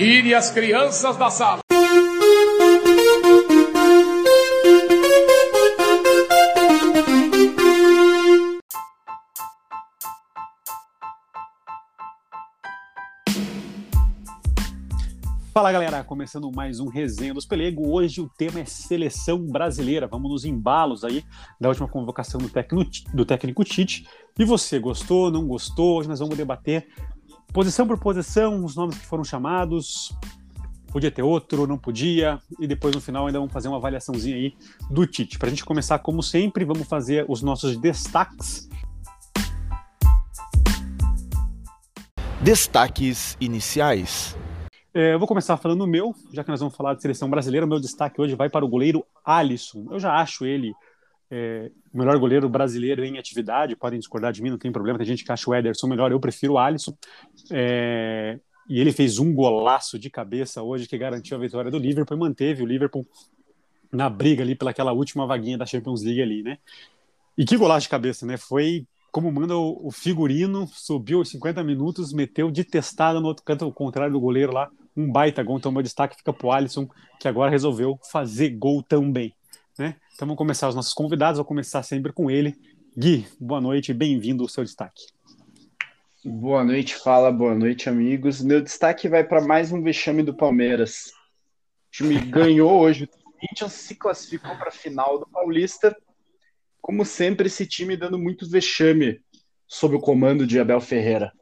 Tire as crianças da sala. Fala galera, começando mais um Resenha dos Pelego. Hoje o tema é seleção brasileira. Vamos nos embalos aí da última convocação do técnico, do técnico Tite. E você, gostou, não gostou? Hoje nós vamos debater posição por posição, os nomes que foram chamados. Podia ter outro, não podia. E depois no final ainda vamos fazer uma avaliaçãozinha aí do Tite. Para a gente começar, como sempre, vamos fazer os nossos destaques. Destaques iniciais. É, eu vou começar falando o meu, já que nós vamos falar de seleção brasileira. O meu destaque hoje vai para o goleiro Alisson. Eu já acho ele é, melhor goleiro brasileiro em atividade. Podem discordar de mim, não tem problema. Tem gente que acha o Ederson melhor. Eu prefiro o Alisson. É, e ele fez um golaço de cabeça hoje que garantiu a vitória do Liverpool e manteve o Liverpool na briga ali pelaquela última vaguinha da Champions League ali, né? E que golaço de cabeça, né? Foi como manda o, figurino, subiu os 50 minutos, meteu de testada no outro canto, ao contrário do goleiro lá, um baita gol. Então, meu destaque fica para o Alisson, que agora resolveu fazer gol também. Né? Então, vamos começar os nossos convidados. Vou começar sempre com ele. Gui, boa noite e bem-vindo ao seu destaque. Boa noite, fala, boa noite, amigos. Meu destaque vai para mais um vexame do Palmeiras. O time ganhou hoje, o Corinthians se classificou para a final do Paulista. Como sempre, esse time dando muito vexame sob o comando de Abel Ferreira.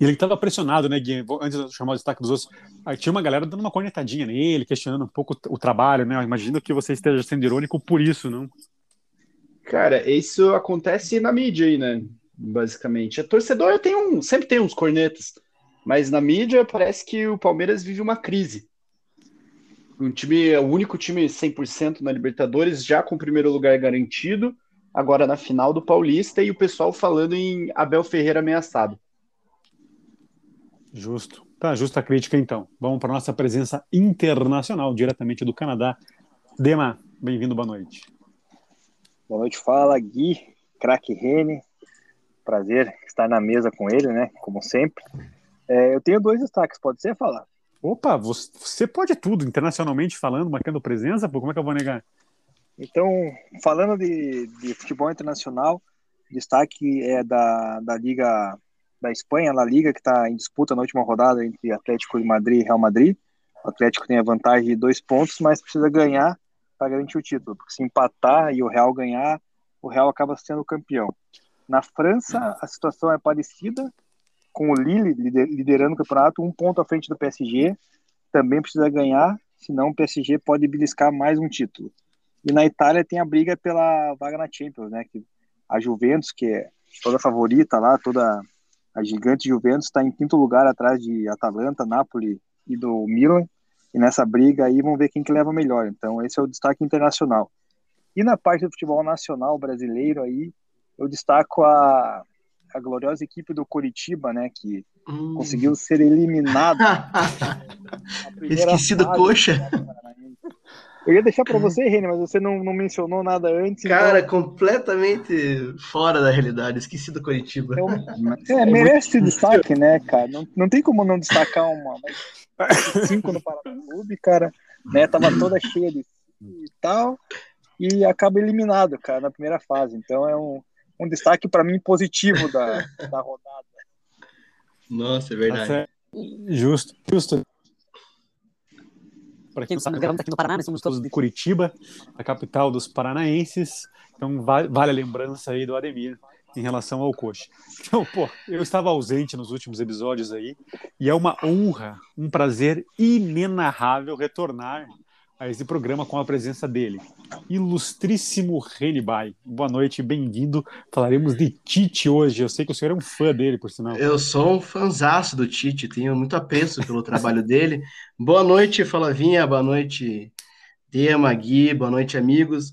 Ele estava pressionado, né, Gui? Antes de chamar o destaque dos outros, aí tinha uma galera dando uma cornetadinha nele, questionando um pouco o trabalho, né? Eu imagino que você esteja sendo irônico por isso, não? Cara, isso acontece na mídia aí, né? Basicamente. A torcedor tem um, sempre tem uns cornetas, mas na mídia parece que o Palmeiras vive uma crise. Um time, o único time 100% na Libertadores, já com o primeiro lugar garantido, agora na final do Paulista, e o pessoal falando em Abel Ferreira ameaçado. Justo. Tá, justa crítica então. Vamos para nossa presença internacional, diretamente do Canadá. Dema, bem-vindo, boa noite. Boa noite, fala Gui, craque Rene. Prazer estar na mesa com ele, né? Como sempre. É, eu tenho dois destaques, pode ser falar? Opa, você pode tudo, internacionalmente falando, marcando presença, pô, como é que eu vou negar? Então, falando de, de futebol internacional, destaque é da, da Liga da Espanha, La Liga, que está em disputa na última rodada entre Atlético de Madrid e Real Madrid. O Atlético tem a vantagem de dois pontos, mas precisa ganhar para garantir o título, porque se empatar e o Real ganhar, o Real acaba sendo campeão. Na França, a situação é parecida, com o Lille liderando o campeonato, um ponto à frente do PSG, também precisa ganhar, senão o PSG pode beliscar mais um título. E na Itália tem a briga pela vaga na Champions, né? A Juventus, que é toda favorita lá, toda a gigante Juventus está em quinto lugar atrás de Atalanta, Napoli e do Milan. E nessa briga aí vamos ver quem que leva melhor. Então esse é o destaque internacional. E na parte do futebol nacional brasileiro aí, eu destaco a, a gloriosa equipe do Coritiba, né, que hum. conseguiu ser eliminado. Esqueci do coxa. Eu ia deixar para você, Reni, mas você não, não mencionou nada antes. Cara, então... completamente fora da realidade. Esqueci do Curitiba. Então, é, merece destaque, né, cara? Não, não tem como não destacar uma. Cinco no Paraná Clube, cara. Né, tava toda cheia de e tal. E acaba eliminado, cara, na primeira fase. Então é um, um destaque para mim positivo da, da rodada. Nossa, é verdade. Justo, justo. Para quem não sabe, gravamos aqui no Paraná, nós somos todos de Curitiba, a capital dos paranaenses. Então vale, a lembrança aí do Ademir em relação ao coxa. Então, pô, eu estava ausente nos últimos episódios aí, e é uma honra, um prazer inenarrável retornar a esse programa com a presença dele. Ilustríssimo Reni Bay. Boa noite, bem-vindo. Falaremos de Tite hoje. Eu sei que o senhor é um fã dele, por sinal. Eu sou um fanzaço do Tite, tenho muito apreço pelo trabalho dele. Boa noite, Falavinha. Boa noite, Dema, Gui. Boa noite, amigos.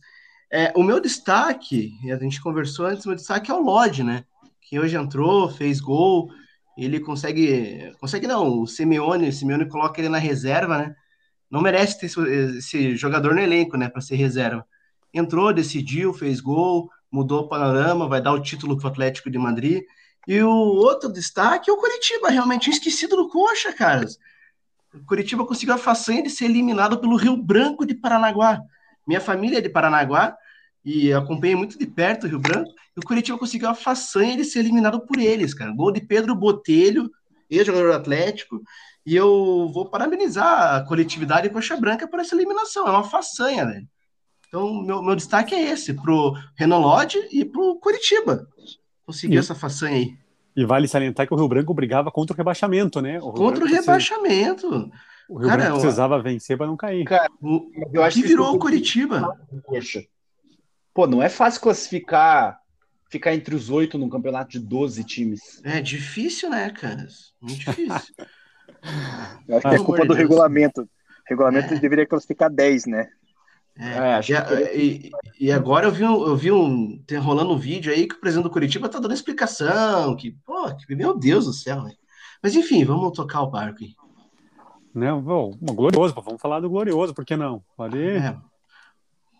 É, o meu destaque, a gente conversou antes, o meu destaque é o Lodge, né? Que hoje entrou, fez gol. Ele consegue. Consegue não, o Simeone, o Simeone coloca ele na reserva, né? Não merece ter esse, esse jogador no elenco, né, para ser reserva. Entrou, decidiu, fez gol, mudou o panorama, vai dar o título para o Atlético de Madrid. E o outro destaque é o Curitiba, realmente esquecido do Coxa, caras. O Curitiba conseguiu a façanha de ser eliminado pelo Rio Branco de Paranaguá. Minha família é de Paranaguá e acompanhei muito de perto o Rio Branco. E o Curitiba conseguiu a façanha de ser eliminado por eles, cara. Gol de Pedro Botelho, ex-jogador do Atlético. E eu vou parabenizar a coletividade Coxa Branca por essa eliminação. É uma façanha, velho. Então, meu, meu destaque é esse, pro Renan Lodge e pro Curitiba. Conseguiu essa façanha aí. E vale salientar que o Rio Branco brigava contra o rebaixamento, né? O contra o rebaixamento. O Rio cara, Branco precisava eu... vencer para não cair. Cara, o, eu acho que, que virou o Curitiba. Poxa. Pô, não é fácil classificar, ficar entre os oito num campeonato de 12 times. É difícil, né, cara? Muito difícil. eu acho que é culpa do regulamento. O regulamento é. deveria classificar 10, né? É, é, e, e, agora eu vi, um, eu vi um. Tem rolando um vídeo aí que o presidente do Curitiba tá dando explicação. Que, pô, que, meu Deus do céu, né? Mas enfim, vamos tocar o barco aí. Né, bom, glorioso, vamos falar do glorioso, por que não? Pode. É,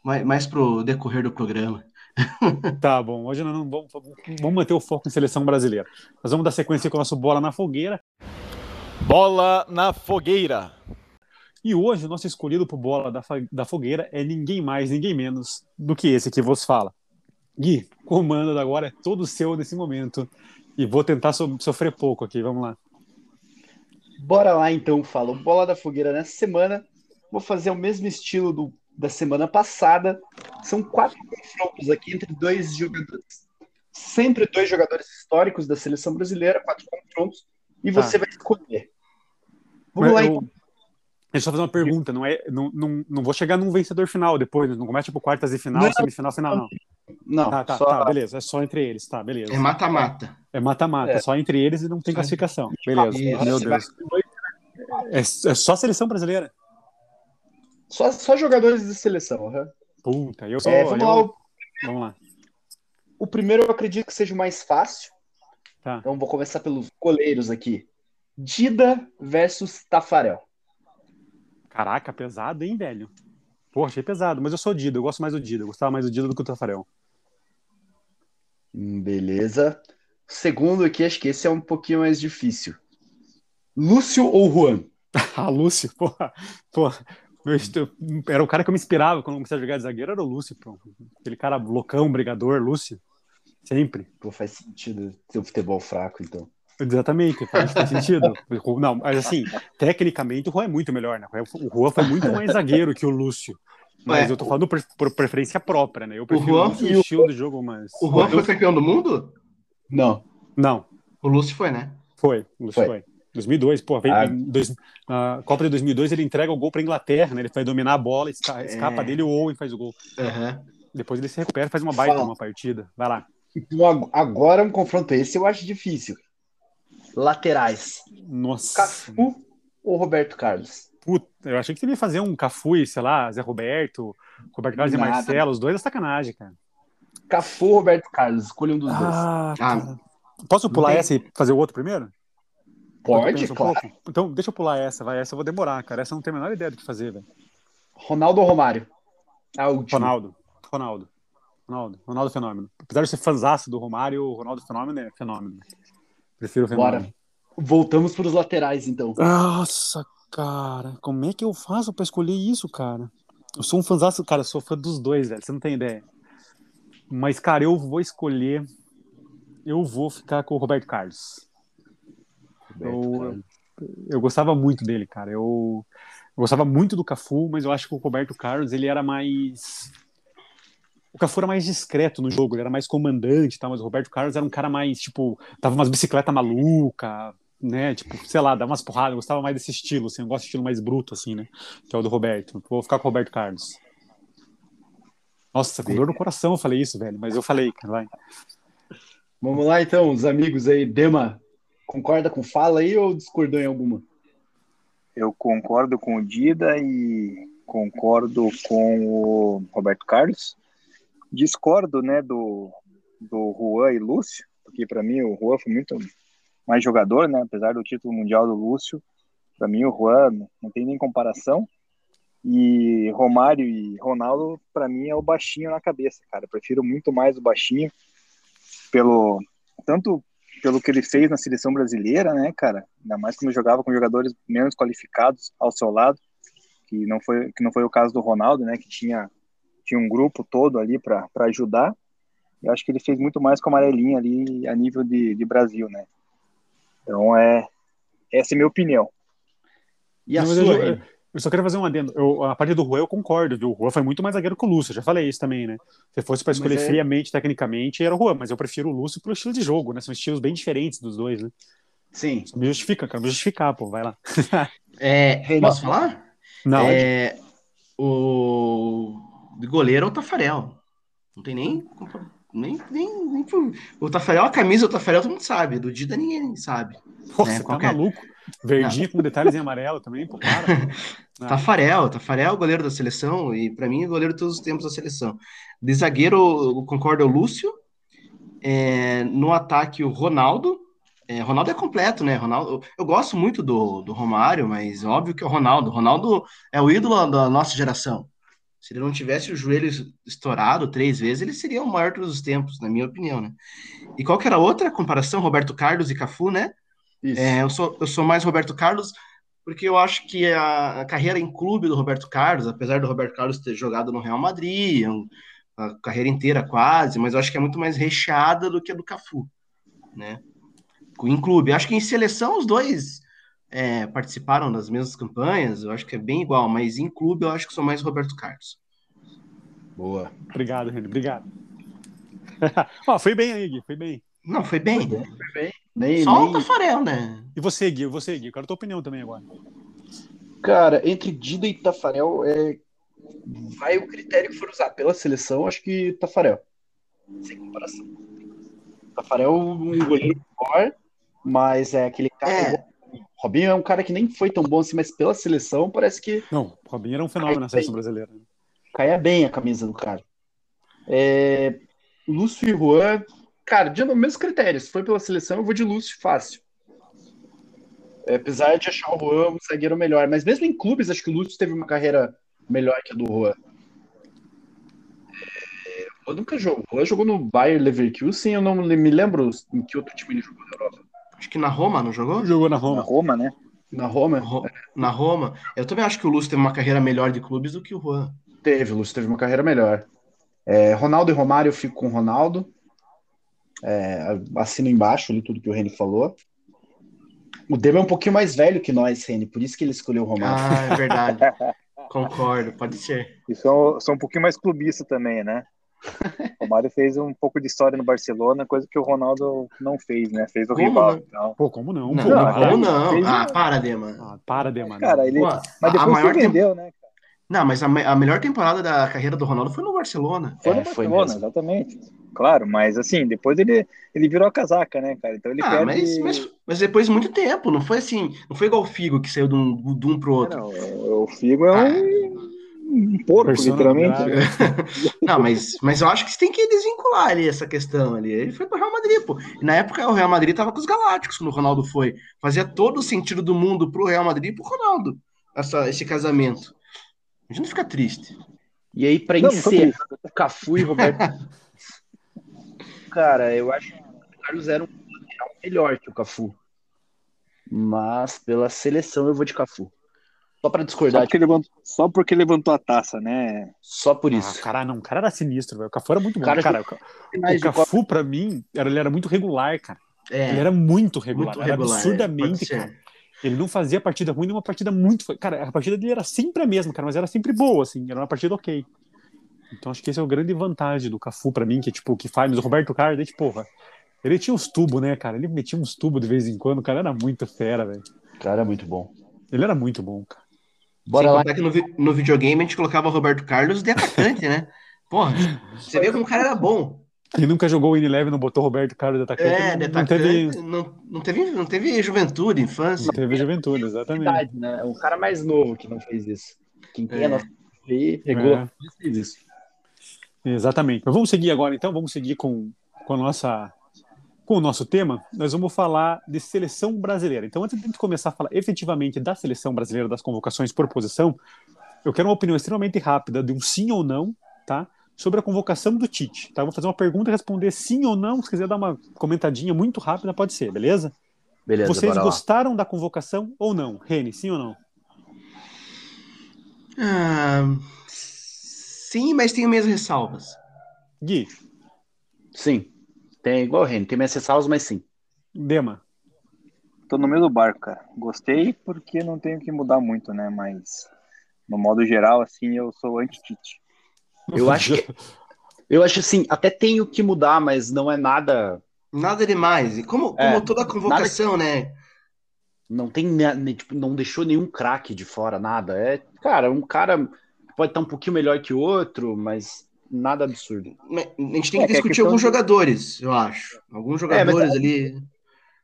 mais, mais pro decorrer do programa. tá bom, hoje nós não vamos, vamos manter o foco em seleção brasileira. Nós vamos dar sequência com o nosso Bola na Fogueira. Bola na Fogueira. E hoje o nosso escolhido por bola da, da fogueira é ninguém mais, ninguém menos do que esse que vos fala. Gui, o comando agora é todo seu nesse momento. E vou tentar so sofrer pouco aqui, vamos lá. Bora lá então, falo. Bola da fogueira nessa semana. Vou fazer o mesmo estilo do, da semana passada. São quatro confrontos aqui entre dois jogadores. Sempre dois jogadores históricos da seleção brasileira, quatro confrontos, e você ah. vai escolher. Vamos lá eu... então. Deixa eu fazer uma pergunta, não é, não, não, não vou chegar num vencedor final depois, não começa tipo quartas e final, não, semifinal, final, não. Não, tá, tá, só... tá, beleza, é só entre eles, tá, beleza. É mata-mata. É mata-mata, é. só entre eles e não tem classificação. Beleza, Isso. meu Deus. É, é só seleção brasileira? Só, só jogadores de seleção, uhum. Puta, eu sou. É, vamos, eu... lá, o... vamos lá. O primeiro eu acredito que seja o mais fácil. Tá. Então vou começar pelos goleiros aqui. Dida versus Tafarel. Caraca, pesado, hein, velho? Pô, achei pesado, mas eu sou Dida, eu gosto mais do Dida, eu gostava mais do Dida do que o Tafarel. Hum, beleza. Segundo aqui, acho que esse é um pouquinho mais difícil. Lúcio ou Juan? ah, Lúcio, porra, porra. era o cara que eu me inspirava quando eu comecei a jogar de zagueiro, era o Lúcio, pô. Aquele cara loucão, brigador, Lúcio. Sempre. Pô, faz sentido ter um futebol fraco, então. Exatamente, faz, faz sentido. Não, mas assim, tecnicamente o Juan é muito melhor, né? O Juan foi muito mais zagueiro que o Lúcio. Mas é, eu tô falando por, por, preferência própria, né? Eu prefiro o, Juan, o estilo do jogo, mas. O Juan foi campeão do mundo? Não. Não. O Lúcio foi, né? Foi, o Lúcio foi. foi. 2002, pô, veio, ah. dois, a Copa de 2002 ele entrega o gol para Inglaterra, né? Ele vai dominar a bola, escapa, é. escapa dele o Owen faz o gol. Uhum. Depois ele se recupera, faz uma baita Fala. uma partida. Vai lá. Então, agora um confronto esse eu acho difícil. Laterais. Nossa. Cafu ou Roberto Carlos? Puta, eu achei que você ia fazer um Cafu e, sei lá, Zé Roberto, Roberto Carlos Nada. e Marcelo, os dois é sacanagem, cara. Cafu ou Roberto Carlos? Escolha um dos ah, dois. Ah, Posso pular essa e fazer o outro primeiro? Pode, claro. Então, deixa eu pular essa, vai. Essa eu vou demorar, cara. Essa eu não tenho a menor ideia do que fazer, velho. Ronaldo ou Romário? A última. Ronaldo. Ronaldo. Ronaldo. Ronaldo Fenômeno. Apesar de ser fãzaço do Romário, o Ronaldo Fenômeno é fenômeno. Prefiro o Fenômeno. Bora. Voltamos para os laterais, então. Nossa, cara. Como é que eu faço para escolher isso, cara? Eu sou um fãzaço, cara. Eu sou fã dos dois, velho. Você não tem ideia. Mas, cara, eu vou escolher. Eu vou ficar com o Roberto Carlos. Eu, eu gostava muito dele, cara. Eu, eu, gostava muito do Cafu, mas eu acho que o Roberto Carlos ele era mais. O Cafu era mais discreto no jogo, ele era mais comandante, tá? mas o Roberto Carlos era um cara mais, tipo, tava umas bicicletas maluca, né? Tipo, sei lá, dava umas porradas, eu gostava mais desse estilo, assim, eu gosto de estilo mais bruto, assim, né? Que é o do Roberto. Vou ficar com o Roberto Carlos. Nossa, com dor no coração eu falei isso, velho, mas eu falei, cara, vai. Vamos lá então, os amigos aí, Dema, Concorda com fala aí ou discordou em alguma? Eu concordo com o Dida e concordo com o Roberto Carlos. Discordo, né, do, do Juan e Lúcio, porque para mim o Juan foi muito mais jogador, né, apesar do título mundial do Lúcio. Para mim o Juan não tem nem comparação. E Romário e Ronaldo, para mim, é o baixinho na cabeça, cara. Eu prefiro muito mais o baixinho, pelo tanto pelo que ele fez na seleção brasileira, né, cara? Ainda mais quando jogava com jogadores menos qualificados ao seu lado, que não foi que não foi o caso do Ronaldo, né, que tinha tinha um grupo todo ali para ajudar. Eu acho que ele fez muito mais com a amarelinha ali a nível de, de Brasil, né? Então é essa é a minha opinião. E a não, sua? Eu, eu, só queria fazer um adendo. Eu, a parte do Rua eu concordo, viu? O Rua foi muito mais zagueiro que o Lúcio, já falei isso também, né? Se fosse para escolher é... friamente, tecnicamente, era o Rua, mas eu prefiro o Lúcio pelo estilo de jogo, né? São estilos bem diferentes dos dois, né? Sim. Me justifica, cara, me justificar, pô, vai lá. É, posso falar? Não. É, o goleiro é o Tafarel. Não tem nem nem, nem, nem, o Tafarel, a camisa do Tafarel todo mundo sabe, do Dida ninguém sabe. Pô, né? Tá Qualquer... tá maluco? Verdinho com detalhes em amarelo também, pô, para. Ah. Tafarel, Tafarel é goleiro da seleção e para mim é goleiro de todos os tempos da seleção. De zagueiro, concordo, é o Lúcio. É, no ataque, o Ronaldo. É, Ronaldo é completo, né? Ronaldo, eu gosto muito do, do Romário, mas óbvio que é o Ronaldo. Ronaldo é o ídolo da nossa geração. Se ele não tivesse o joelho estourado três vezes, ele seria o maior de todos os tempos, na minha opinião, né? E qual que era a outra comparação? Roberto Carlos e Cafu, né? É, eu, sou, eu sou mais Roberto Carlos porque eu acho que a, a, carreira em clube do Roberto Carlos, apesar do Roberto Carlos ter jogado no Real Madrid, um, a carreira inteira quase, mas eu acho que é muito mais recheada do que a do Cafu, né? Em clube. Acho que em seleção os dois é, participaram das mesmas campanhas, eu acho que é bem igual, mas em clube eu acho que sou mais Roberto Carlos. Boa. Obrigado, Renan. Obrigado. oh, foi bem aí, Gui. Foi bem. Não, foi bem. Foi bem. Nem, Só nem... o Tafarel, né? E você, Gui? Você, Gui? Eu quero a tua opinião também agora. Cara, entre Dida e Tafarel, é... vai o critério que for usar. Pela seleção, acho que Tafarel. Sem comparação. Tafarel é um goleiro melhor, mas é aquele cara é. Robinho é um cara que nem foi tão bom assim, mas pela seleção parece que. Não, Robinho era um fenômeno na seleção brasileira. Caia bem a camisa do cara. É... Lúcio e Juan, cara, de novo, mesmo critério. Se foi pela seleção, eu vou de Lúcio fácil. É, apesar de achar o Juan um zagueiro melhor, mas mesmo em clubes, acho que o Lúcio teve uma carreira melhor que a do Juan. É, o Juan nunca jogou. O Juan jogou no Bayer Leverkusen, eu não me lembro em que outro time ele jogou na Europa. Acho que na Roma, não jogou? Jogou na Roma. Na Roma, né? Na Roma? Na Roma. Eu também acho que o Lúcio teve uma carreira melhor de clubes do que o Juan. Teve, o Lúcio teve uma carreira melhor. É, Ronaldo e Romário, eu fico com o Ronaldo. É, assino embaixo ali tudo que o Reni falou. O Dema é um pouquinho mais velho que nós, Reni, por isso que ele escolheu o Romário. Ah, é verdade. Concordo, pode ser. E são, são um pouquinho mais clubista também, né? O Mário fez um pouco de história no Barcelona, coisa que o Ronaldo não fez, né? Fez o como rival. Então. Pô, como não? Não, pô, não, como não? Fez... Ah, para, Dema. Ah, para, Dema. Cara, ele... Pô, mas depois a maior vendeu, tempo... né? Não, mas a, a, melhor temporada da carreira do Ronaldo foi no Barcelona. Foi no é, Barcelona, foi exatamente. Claro, mas assim, depois ele, ele virou a casaca, né, cara? Então ele ah, perde... mas, mas, mas, depois de muito tempo, não foi assim, não foi igual o Figo que saiu de um, de um pro outro. Não, o Figo é ah. Um porco, literalmente. Não, mas, mas eu acho que você tem que desvincular ali essa questão ali. Ele foi pro Real Madrid, pô. E na época o Real Madrid tava com os Galácticos quando o Ronaldo foi. Fazia todo o sentido do mundo pro Real Madrid e pro Ronaldo essa, esse casamento. A gente não fica triste. E aí, pra encerrar, Cafu e Roberto. Cara, eu acho que o Carlos era um melhor que o Cafu. Mas pela seleção eu vou de Cafu. Só para discordar. Só porque, levantou, só porque levantou a taça, né? Só por isso. Ah, cara, não, o cara era sinistro, velho. O Cafu era muito bom. Cara, cara, o, o Cafu, pra mim, era, ele era muito regular, cara. É, ele era muito regular. Muito regular absurdamente, é, cara. Ele não fazia partida ruim, uma partida muito. Cara, a partida dele era sempre a mesma, cara, mas era sempre boa, assim. Era uma partida ok. Então acho que esse é o grande vantagem do Cafu pra mim, que tipo, que faz. Mas o Roberto Carlos, ele, porra, ele tinha uns tubos, né, cara? Ele metia uns tubos de vez em quando, o cara era muito fera, velho. O cara é muito bom. Ele era muito bom, cara. Bora Sem lá. Que no, no videogame a gente colocava o Roberto Carlos de atacante, né? Porra, você vê como o cara era bom. Ele nunca jogou o Inileve, não botou Roberto Carlos de atacante. É, de atacante, não, teve... Não, não, teve, não teve juventude, infância. Não teve juventude, exatamente. Né? O cara mais novo que não fez isso. Quem tem é. a nossa aí, regulou, é. fez isso. Exatamente. Mas vamos seguir agora, então. Vamos seguir com, com a nossa com o nosso tema, nós vamos falar de seleção brasileira. Então, antes de começar a falar efetivamente da seleção brasileira, das convocações por posição, eu quero uma opinião extremamente rápida de um sim ou não, tá? sobre a convocação do Tite. Tá? Vou fazer uma pergunta e responder sim ou não. Se quiser dar uma comentadinha muito rápida, pode ser, beleza? Beleza, Vocês gostaram da convocação ou não? Rene, sim ou não? Ah, sim, mas tenho minhas ressalvas. Gui, Sim. Tem igual o Reni, tem minhas ressalvas, mas sim. Dema, Tô no mesmo barco, cara. Gostei porque não tenho que mudar muito, né? Mas no modo geral, assim, eu sou anti-Tite. Eu acho que. Eu acho assim, até tenho que mudar, mas não é nada. Nada demais. E como, como É, toda convocação, né? Não tem tipo, não deixou nenhum craque de fora, nada. É, cara, um cara pode estar um pouquinho melhor que o outro, mas nada absurdo. A gente tem É, que que é discutir questão alguns de- jogadores, eu acho. Alguns jogadores ali.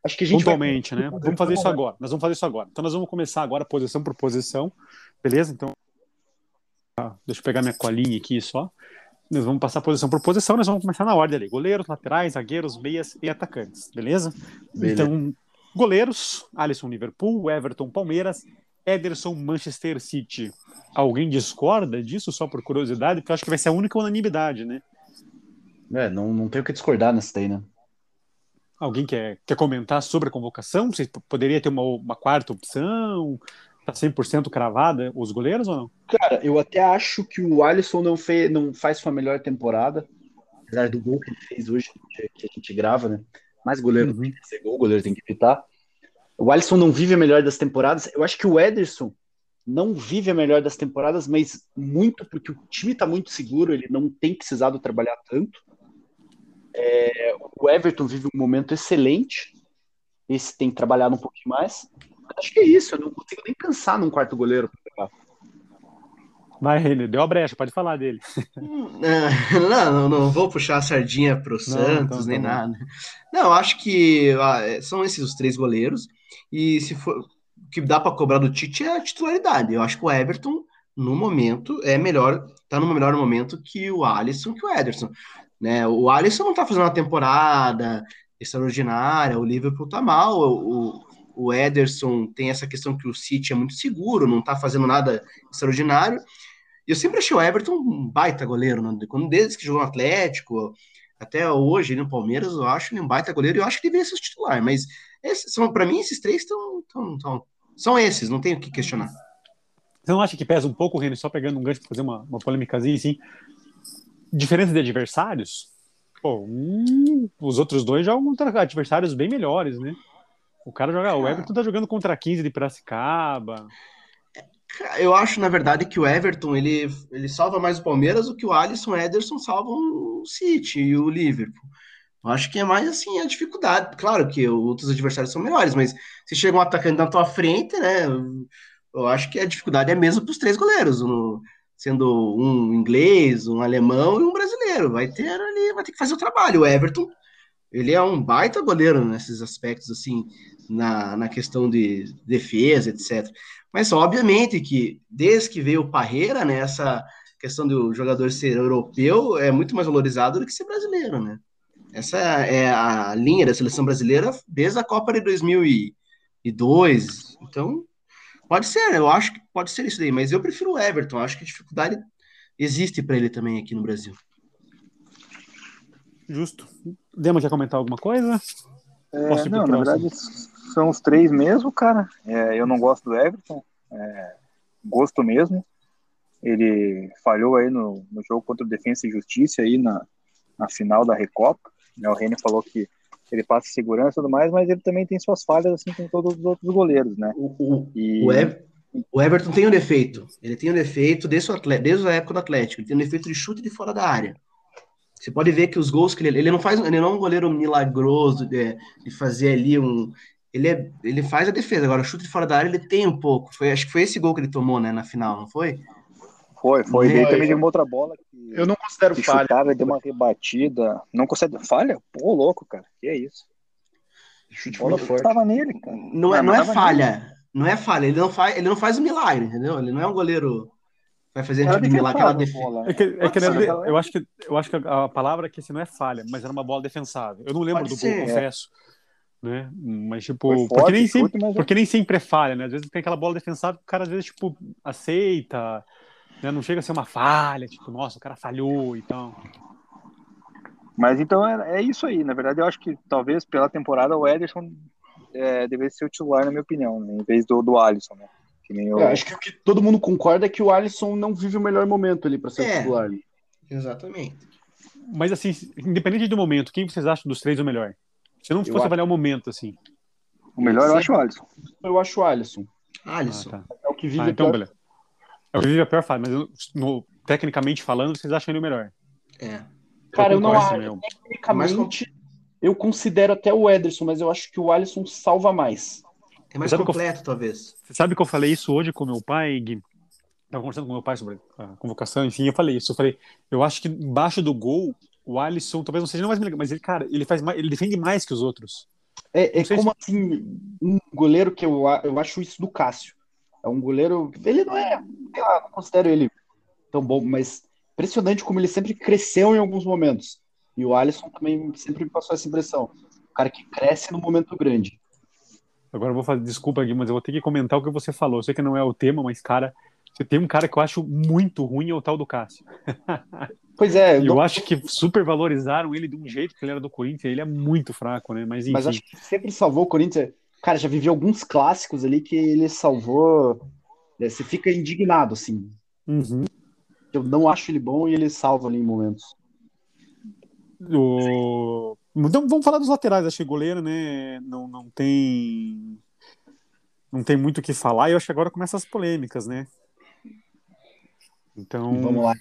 Acho que a gente vai- pontualmente, né? Vamos fazer isso agora. Nós vamos fazer isso agora. Então nós vamos começar agora posição por posição, beleza? Então, ah, deixa eu pegar minha colinha aqui só. Nós vamos passar posição por posição, nós vamos começar na ordem ali. Goleiros, laterais, zagueiros, meias e atacantes, beleza? Beleza. Então, goleiros, Alisson, Liverpool, Everton, Palmeiras, Ederson, Manchester City. Alguém discorda disso só por curiosidade? Porque eu acho que vai ser a única unanimidade, né? É, não, não tem o que discordar nessa daí, né? Alguém quer, quer comentar sobre a convocação? Você poderia ter uma, uma quarta opção? Tá 100% cravada os goleiros ou não? Cara, eu até acho que o Alisson não, fez, não faz sua melhor temporada, apesar do gol que ele fez hoje, que a gente grava, né? Mas goleiro Uhum. tem que fazer gol, goleiro tem que evitar. O Alisson não vive a melhor das temporadas. Eu acho que o Ederson não vive a melhor das temporadas, mas muito porque o time tá muito seguro, ele não tem precisado trabalhar tanto. É, o Everton vive um momento excelente. Esse tem trabalhado um pouquinho mais. Acho que é isso, eu não consigo nem pensar num quarto goleiro. Vai, Renê, deu a brecha, pode falar dele. Ah, Não, não, não vou puxar a sardinha pro Santos, então, nem tá bom. nada. Não, acho que ah, são esses os três goleiros. E se for o que dá para cobrar do Tite é a titularidade. Eu acho que o Everton, no momento, é melhor, tá no melhor momento que o Alisson, que o Ederson. Né? O Alisson não tá fazendo uma temporada extraordinária, o Liverpool tá mal, o, o Ederson tem essa questão que o City é muito seguro, não tá fazendo nada extraordinário. Eu sempre achei o Everton um baita goleiro, né? Quando, desde que jogou no Atlético, até hoje no Palmeiras, eu acho ele um baita goleiro eu acho que deveria ser titular. Mas esses são, para mim, esses três estão, tão, tão, são esses, não tem o que questionar. Você não acha que pesa um pouco, Renê, só pegando um gancho para fazer uma, uma polêmicazinha assim? Diferença de adversários? Pô, um, os outros dois jogam contra adversários bem melhores, né? O cara joga. O Everton tá jogando contra 15 de Piracicaba. Eu acho, na verdade, que o Everton ele, ele salva mais o Palmeiras do que o Alisson e Ederson salvam o City e o Liverpool. Eu acho que é mais assim a dificuldade. Claro que outros adversários são melhores, mas se chega um atacante na tua frente, né? Eu acho que a dificuldade é mesmo para os três goleiros, sendo um inglês, um alemão e um brasileiro. Vai ter ali, vai ter que fazer o trabalho. O Everton, ele é um baita goleiro nesses aspectos, assim, na, na questão de defesa, etc. Mas obviamente que desde que veio o Parreira, né, essa questão do jogador ser europeu é muito mais valorizado do que ser brasileiro, né? Essa é a linha da seleção brasileira desde a Copa de 2002. Então, pode ser, eu acho que pode ser isso daí, mas eu prefiro o Everton, acho que a dificuldade existe para ele também aqui no Brasil. Justo. Dema quer comentar alguma coisa? Posso É, não, na verdade, são os três mesmo, cara. É, eu não gosto do Everton. é, gosto mesmo. Ele falhou aí no, no jogo contra o Defensa e Justiça aí na, na final da Recopa. Né, O Reni falou que ele passa segurança e tudo mais, mas ele também tem suas falhas, assim como todos os outros goleiros, né? O, E o, Ev- o Everton tem um defeito. Ele tem um defeito desde, o atle- desde a época do Atlético. Ele tem um defeito de chute de fora da área. Você pode ver que os gols que ele. Ele não faz. Ele não é um goleiro milagroso de, de fazer ali um. Ele, é, ele faz a defesa. Agora, o chute de fora da área ele tem um pouco. Foi, acho que foi esse gol que ele tomou, né, na final, não foi? Foi, foi. Também teve uma outra bola que, Eu não considero que falha. chutava e deu uma rebatida. Não consegue. Falha? Pô, louco, cara. Que é isso? Chute bola muito forte. tava nele, cara. Não é, Ah, não é falha. Não é falha. Ele não faz, ele não faz um milagre, entendeu? Ele não é um goleiro que vai fazer um tipo de milagre. Aquela defesa. bola, É que, é que ser. era- eu, acho que, eu acho que a palavra que esse não é falha, mas era uma bola defensável. Eu não lembro Pode do gol, ser. confesso. Né? Mas, tipo, forte, porque, nem chute, sempre, mas- porque nem sempre é falha, né? Às vezes tem aquela bola defensável que o cara, às vezes, tipo, aceita. Né? Não chega a ser uma falha, tipo, nossa, o cara falhou e tal. Mas então é, é isso aí. Na verdade, eu acho que talvez pela temporada o Ederson é, deveria ser o titular, na minha opinião, né? em vez do, do Alisson, né? Que nem eu... É, acho que o que todo mundo concorda é que o Alisson não vive o melhor momento ali para ser É. titular. Exatamente. Mas assim, independente do momento, quem vocês acham dos três o melhor? Se não fosse acho- avaliar o momento, assim. O melhor eu acho o Alisson. Eu acho o Alisson. Alisson. Ah, tá. É o que vive Ah, então, beleza. É o que vive a pior fase, mas eu- no- tecnicamente falando, vocês acham ele o melhor. É. Cara, eu não concordo acho. Tecnicamente, eu considero até o Ederson, mas eu acho que o Alisson salva mais. É mais Sabe que eu- completo, talvez. Você sabe que eu falei isso hoje com meu pai, Gui? Tava conversando com meu pai sobre a convocação, enfim, eu falei isso. Eu falei, eu acho que embaixo do gol, o Alisson talvez não seja mais legal, mas ele, cara, ele faz mais, ele defende mais que os outros. É, é Não como assim, um goleiro que eu, eu acho isso do Cássio. É um goleiro. Ele não é, sei lá, não considero ele tão bom, mas impressionante como ele sempre cresceu em alguns momentos. E o Alisson também sempre me passou essa impressão. O cara que cresce no momento grande. Agora eu vou fazer, desculpa, Gui, mas eu vou ter que comentar o que você falou. Eu sei que não é o tema, mas, cara, você tem um cara que eu acho muito ruim, é o tal do Cássio. Pois é, E não- eu acho que super valorizaram ele de um jeito que ele era do Corinthians. Ele é muito fraco, né? Mas enfim. mas acho que sempre salvou o Corinthians. Cara, já vivi alguns clássicos ali que ele salvou. é, Você fica indignado, assim. Uhum. Eu não acho ele bom e ele salva ali em momentos. O... Então, vamos falar dos laterais. Acho que goleiro, né? Não, não tem. Não tem muito o que falar. E eu acho que agora começam as polêmicas, né? Então. Vamos lá.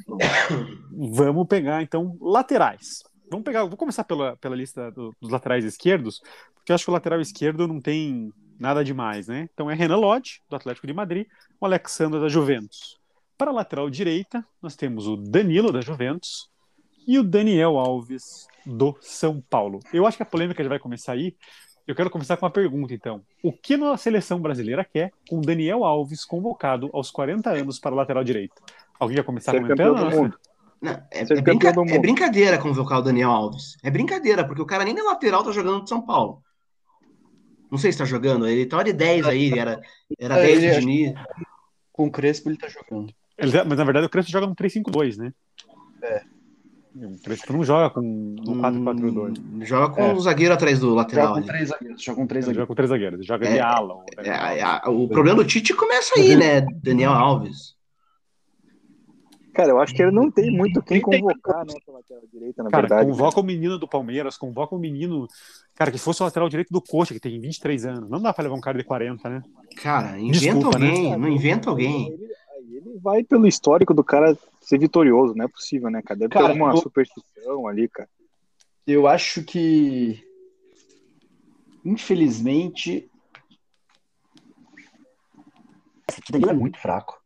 Vamos pegar, então, laterais. Vamos pegar, vou começar pela, pela lista do- dos laterais esquerdos, porque eu acho que o lateral esquerdo não tem nada demais, né? Então é Renan Lodge, do Atlético de Madrid, o Alexandre da Juventus. Para a lateral direita, nós temos o Danilo da Juventus e o Daniel Alves do São Paulo. Eu acho que a polêmica já vai começar aí. Eu quero começar com uma pergunta, então. O que a seleção brasileira quer com o Daniel Alves convocado aos 40 anos para a lateral direita? Alguém quer começar Ser comentando? do mundo. Não, é, é brinca- do mundo. é brincadeira convocar o Daniel Alves. É brincadeira, porque o cara nem na lateral tá jogando no São Paulo. Não sei se tá jogando, ele tá de 10 aí, era, era É, 10 ele- do Diniz. Com o Crespo ele tá jogando. Ele- mas na verdade o Crespo joga no 3-5-2, né? É. O Crespo não joga com no 4-4-2. Hum, joga com É. o zagueiro atrás do lateral. Joga com ali. três zagueiros. Joga com três Ele joga zagueiros. com três zagueiros, ele joga É, de ala. o É, a- a- o problema do Tite começa aí, né? Daniel Alves. Cara, eu acho que ele não tem muito quem convocar, né, pela lateral direita, na Cara, verdade. convoca o menino do Palmeiras, convoca o menino. Cara, que fosse o lateral direito do Coxa, que tem 23 anos. Não dá pra levar um cara de 40, né? Cara, inventa Desculpa, né? alguém, não inventa alguém. Aí ele, ele vai pelo histórico do cara ser vitorioso, não é possível, né, cara? Deve Cara, ter alguma eu- superstição ali, cara. Eu acho que, infelizmente, o Danilo é muito fraco.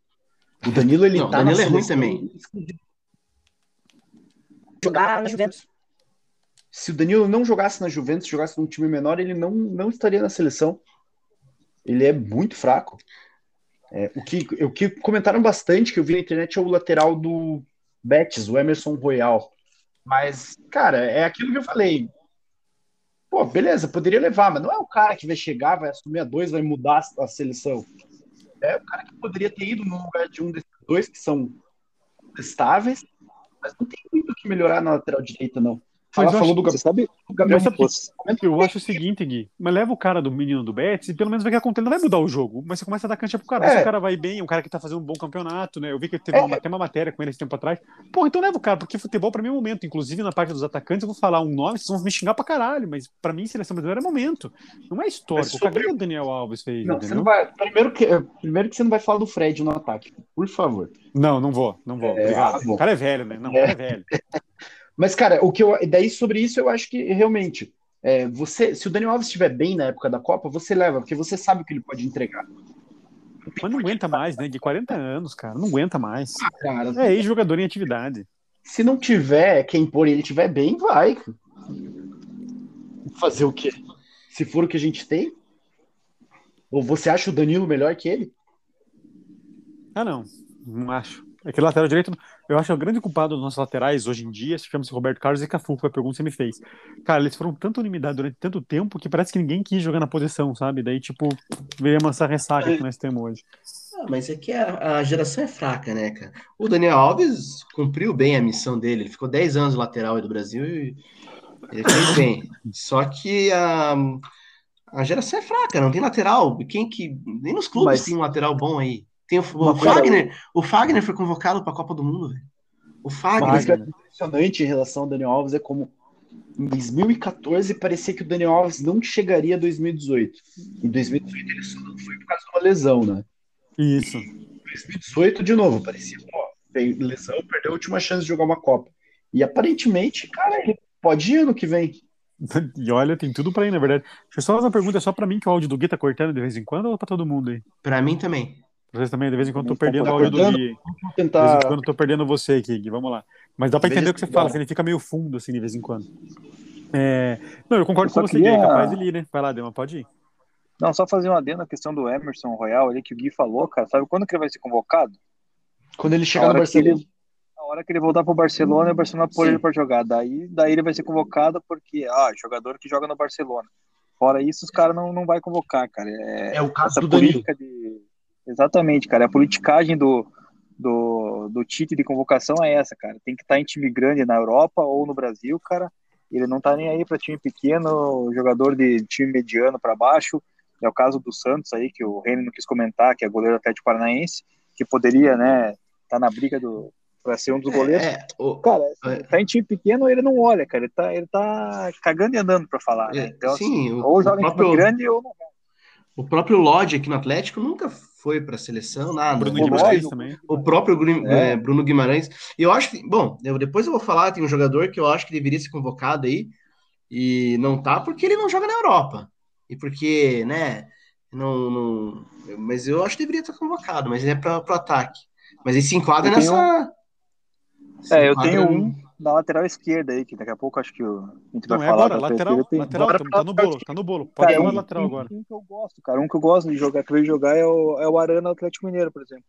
O Danilo, ele Não, o tá Danilo é ruim também. Jogar na Juventus. Se o Danilo não jogasse na Juventus, jogasse num time menor, ele não, não estaria na seleção. Ele é muito fraco. É, o, que, o que comentaram bastante, que eu vi na internet, é o lateral do Betis, o Emerson Royal. Mas, cara, é aquilo que eu falei. Pô, beleza, poderia levar, mas não é o cara que vai chegar, vai assumir a dois, vai mudar a seleção. É o cara que poderia ter ido no lugar de um desses dois que são estáveis, mas não tem muito o que melhorar na lateral direita, não. Ela eu falou acho- do Gabriel, Você sabe, do Gabriel Mas sabe Mendes. Eu acho o seguinte, Gui, mas leva o cara do menino do Betis e pelo menos vai que acontecer. Não vai mudar o jogo, mas você começa a dar cancha pro cara. É. Se o cara vai bem, um cara que tá fazendo um bom campeonato, né? Eu vi que teve É. uma, até uma matéria com ele esse tempo atrás. Pô, então leva o cara, porque futebol pra mim é momento. Inclusive na parte dos atacantes, eu vou falar um nome, vocês vão me xingar pra caralho, mas pra mim, seleção brasileira é momento. Não é histórico. Mas O cara sobre- que o Daniel Alves fez, Não, não vai. Primeiro que, primeiro que você não vai falar do Fred no ataque, por favor. Não, não vou, não vou. É, Obrigado. ah, o cara é velho, né? Não, o É. cara é velho. Mas, cara, o que eu. Daí sobre isso eu acho que realmente. é, você, se o Daniel Alves estiver bem na época da Copa, você leva, porque você sabe o que ele pode entregar. Mas não aguenta mais, né? De 40 anos, cara. Não aguenta mais. Cara, É ex-jogador em atividade. se não tiver quem pôr e ele estiver bem, vai. Fazer o quê? Se for o que a gente tem? Ou você acha o Danilo melhor que ele? Ah, não. Não acho. Aquele lateral direito, eu acho que é o grande culpado dos nossos laterais hoje em dia se chama-se Roberto Carlos e Cafu, foi a pergunta que você me fez. Cara, eles foram tanta unanimidade durante tanto tempo que parece que ninguém quis jogar na posição, sabe? Daí, tipo, veio amansar a ressaca que nós temos hoje. Ah, mas é que a, a, geração é fraca, né, cara? O Daniel Alves cumpriu bem a missão dele. Ele ficou 10 anos lateral do Brasil e ele fez bem. Só que a, a geração é fraca, não tem lateral. Quem que. Nem nos clubes mas... tem um lateral bom aí. Tem o, o Fagner. O Fagner foi convocado para a Copa do Mundo, velho. O Fagner. Mas é impressionante em relação ao Daniel Alves é como em 2014 parecia que o Daniel Alves não chegaria a 2018. Em 2018 ele só não foi por causa de uma lesão, né? Isso. Em 2018, de novo, parecia, ó, tem lesão, perdeu a última chance de jogar uma Copa. E aparentemente, cara, ele pode ir ano que vem. E olha, tem tudo para ir, na verdade. Deixa eu só fazer uma pergunta, é só para mim que o áudio do Gui tá cortando de vez em quando ou para todo mundo aí? Para mim também. Vocês também, de vez em quando tô perdendo o áudio do Gui. Tentar... De vez em quando tô perdendo você aqui, Gui. Vamos lá. Mas dá para entender o que você fala, assim, ele fica meio fundo, assim, de vez em quando. É... Não, eu concordo eu com você, queria... Gui, é capaz de ir, né? Vai lá, Dema, pode ir. Não, só fazer uma adendo na questão do Emerson Royal ali que o Gui falou, cara. Sabe quando que ele vai ser convocado? Quando ele chegar no Barcelona. Ele, a hora que ele voltar pro Barcelona, o Barcelona pôr ele para jogar. Daí, daí ele vai ser convocado porque, ah, jogador que joga no Barcelona. Fora isso, os caras não, não vai convocar, cara. É, é o caso do política de Exatamente, cara. A politicagem do, do, do Tite de convocação é essa, cara. Tem que estar tá em time grande na Europa ou no Brasil, cara. Ele não tá nem aí para time pequeno, jogador de time mediano para baixo. É o caso do Santos aí, que o Reino não quis comentar, que é goleiro Atlético Paranaense, que poderia, né, tá na briga do para ser um dos goleiros. É, o, cara, é, tá em time pequeno, ele não olha, cara. Ele tá, ele tá cagando e andando para falar. Né? É, então, sim, assim, ou joga em time grande ou não. O próprio Lodge aqui no Atlético nunca foi para a seleção, nada. Bruno Guimarães também. O próprio é. É, Bruno Guimarães. E eu acho que, bom, eu, depois eu vou falar, tem um jogador que eu acho que deveria ser convocado aí, e não tá porque ele não joga na Europa. E porque, né, não, não mas eu acho que deveria estar convocado, mas é para o ataque. Mas ele se enquadra eu nessa. Um... É, eu tenho um na lateral esquerda aí, que daqui a pouco acho que o, a gente não, vai é falar. Agora, lateral, tem... lateral tá, tá, no bolo, tá no bolo. Pode cara, um, lateral um, agora. Um que eu gosto, cara, um que eu gosto de jogar, que eu jogar é o, é o Arana Atlético Mineiro, por exemplo.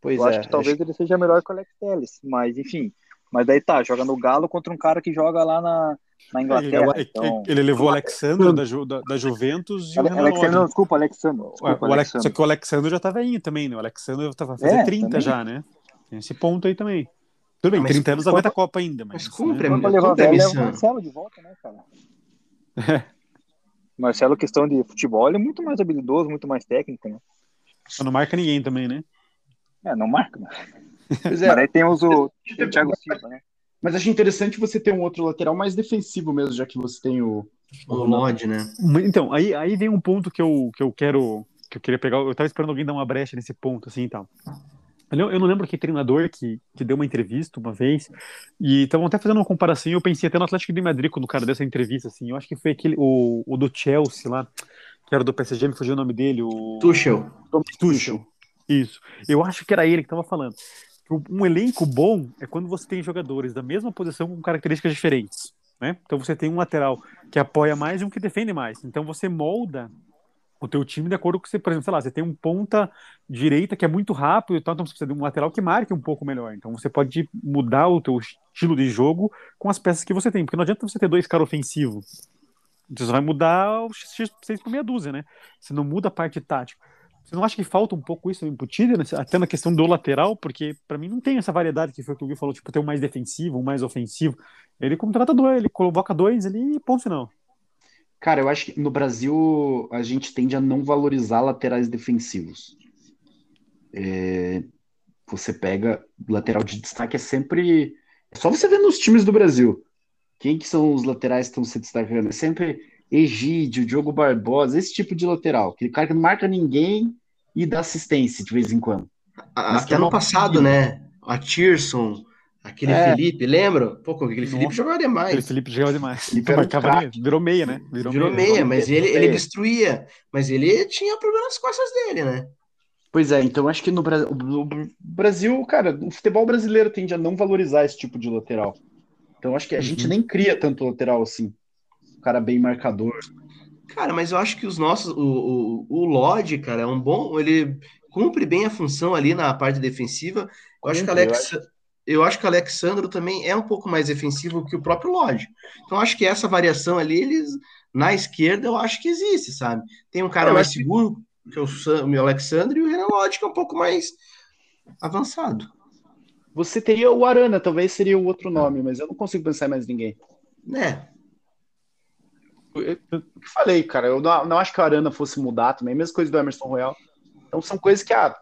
Pois eu é, acho que talvez acho... ele seja melhor que o Alex Telles, mas enfim. Mas daí tá, joga no Galo contra um cara que joga lá na, na Inglaterra. Ele, então... ele levou o Alexandre da, Ju, da, da, Juventus e Ale, o Alexandre, não, desculpa, Alexandre. Desculpa, o Alex, só que o Alexandre já tá velhinho também, né? O Alexandre vai fazer é, 30 também. já, né? Tem esse ponto aí também. Tudo bem, mas, 30 anos aguenta a Copa ainda, mas. Mas cumpre, né? levar cumpre a missão. Marcelo de volta, né, cara? É. Marcelo, questão de futebol, ele é muito mais habilidoso, muito mais técnico, né? Só não marca ninguém também, né? É, não marca, né? Pois é. Mas aí temos o, o Thiago Silva, né? Mas acho interessante você ter um outro lateral mais defensivo mesmo, já que você tem o. O Lodge, né? Então, aí, aí vem um ponto que eu, que eu quero. Que eu queria pegar. Eu tava esperando alguém dar uma brecha nesse ponto, assim e tal. Eu não lembro que treinador que, que deu uma entrevista uma vez, e estavam até fazendo uma comparação, e eu pensei até no Atlético de Madrid quando o cara dessa entrevista, assim, eu acho que foi aquele, o, o do Chelsea lá, que era do PSG, me fugiu o nome dele, o... Tuchel. Tuchel, isso. Eu acho que era ele que estava falando. Um elenco bom é quando você tem jogadores da mesma posição com características diferentes, né? Então você tem um lateral que apoia mais e um que defende mais. Então você molda o teu time de acordo com você, por exemplo, sei lá, você tem um ponta direita que é muito rápido e tal, então você precisa de um lateral que marque um pouco melhor. Então você pode mudar o teu estilo de jogo com as peças que você tem, porque não adianta você ter dois caras ofensivos. Você vai mudar o X6 por meia dúzia, né? Você não muda a parte tática. Você não acha que falta um pouco isso no Tília, né? até na questão do lateral? Porque para mim não tem essa variedade que foi o que o Gui falou, tipo, ter um mais defensivo, um mais ofensivo. Ele contrata dois, ele coloca dois ali e ponto final. Cara, eu acho que no Brasil a gente tende a não valorizar laterais defensivos. É, você pega lateral de destaque é sempre. É só você ver nos times do Brasil. Quem que são os laterais que estão se destacando? É sempre Egídio, Diogo Barbosa, esse tipo de lateral. Aquele cara que não marca ninguém e dá assistência de vez em quando. Até no passado, né? A Tirson, Aquele é. Felipe, lembra? Pô, aquele Nossa. Felipe jogava demais. Aquele Felipe jogava demais. Felipe marcava, virou meia, né? Virou, virou meia, meia, mas ele, ele destruía. Mas ele tinha problema nas costas dele, né? Pois é, então acho que no Brasil, Brasil, cara, o futebol brasileiro tende a não valorizar esse tipo de lateral. Então acho que a uhum. gente nem cria tanto lateral assim. O cara bem marcador. Cara, mas eu acho que os nossos. O, o, o Lodge, cara, é um bom. Ele cumpre bem a função ali na parte defensiva. Eu acho que Alex. Eu acho eu acho que o Alexandro também é um pouco mais defensivo que o próprio Lodge. Então, acho que essa variação ali, eles na esquerda, eu acho que existe, sabe? Tem um cara eu mais seguro, que é o, Sam, o Alexandre, e o Renan Lodge, que é um pouco mais avançado. Você teria o Arana, talvez seria o outro nome, mas eu não consigo pensar em mais ninguém. É, Eu, eu falei, cara, eu não, não acho que o Arana fosse mudar também, mesma coisa do Emerson Royal. Então são coisas que, ah,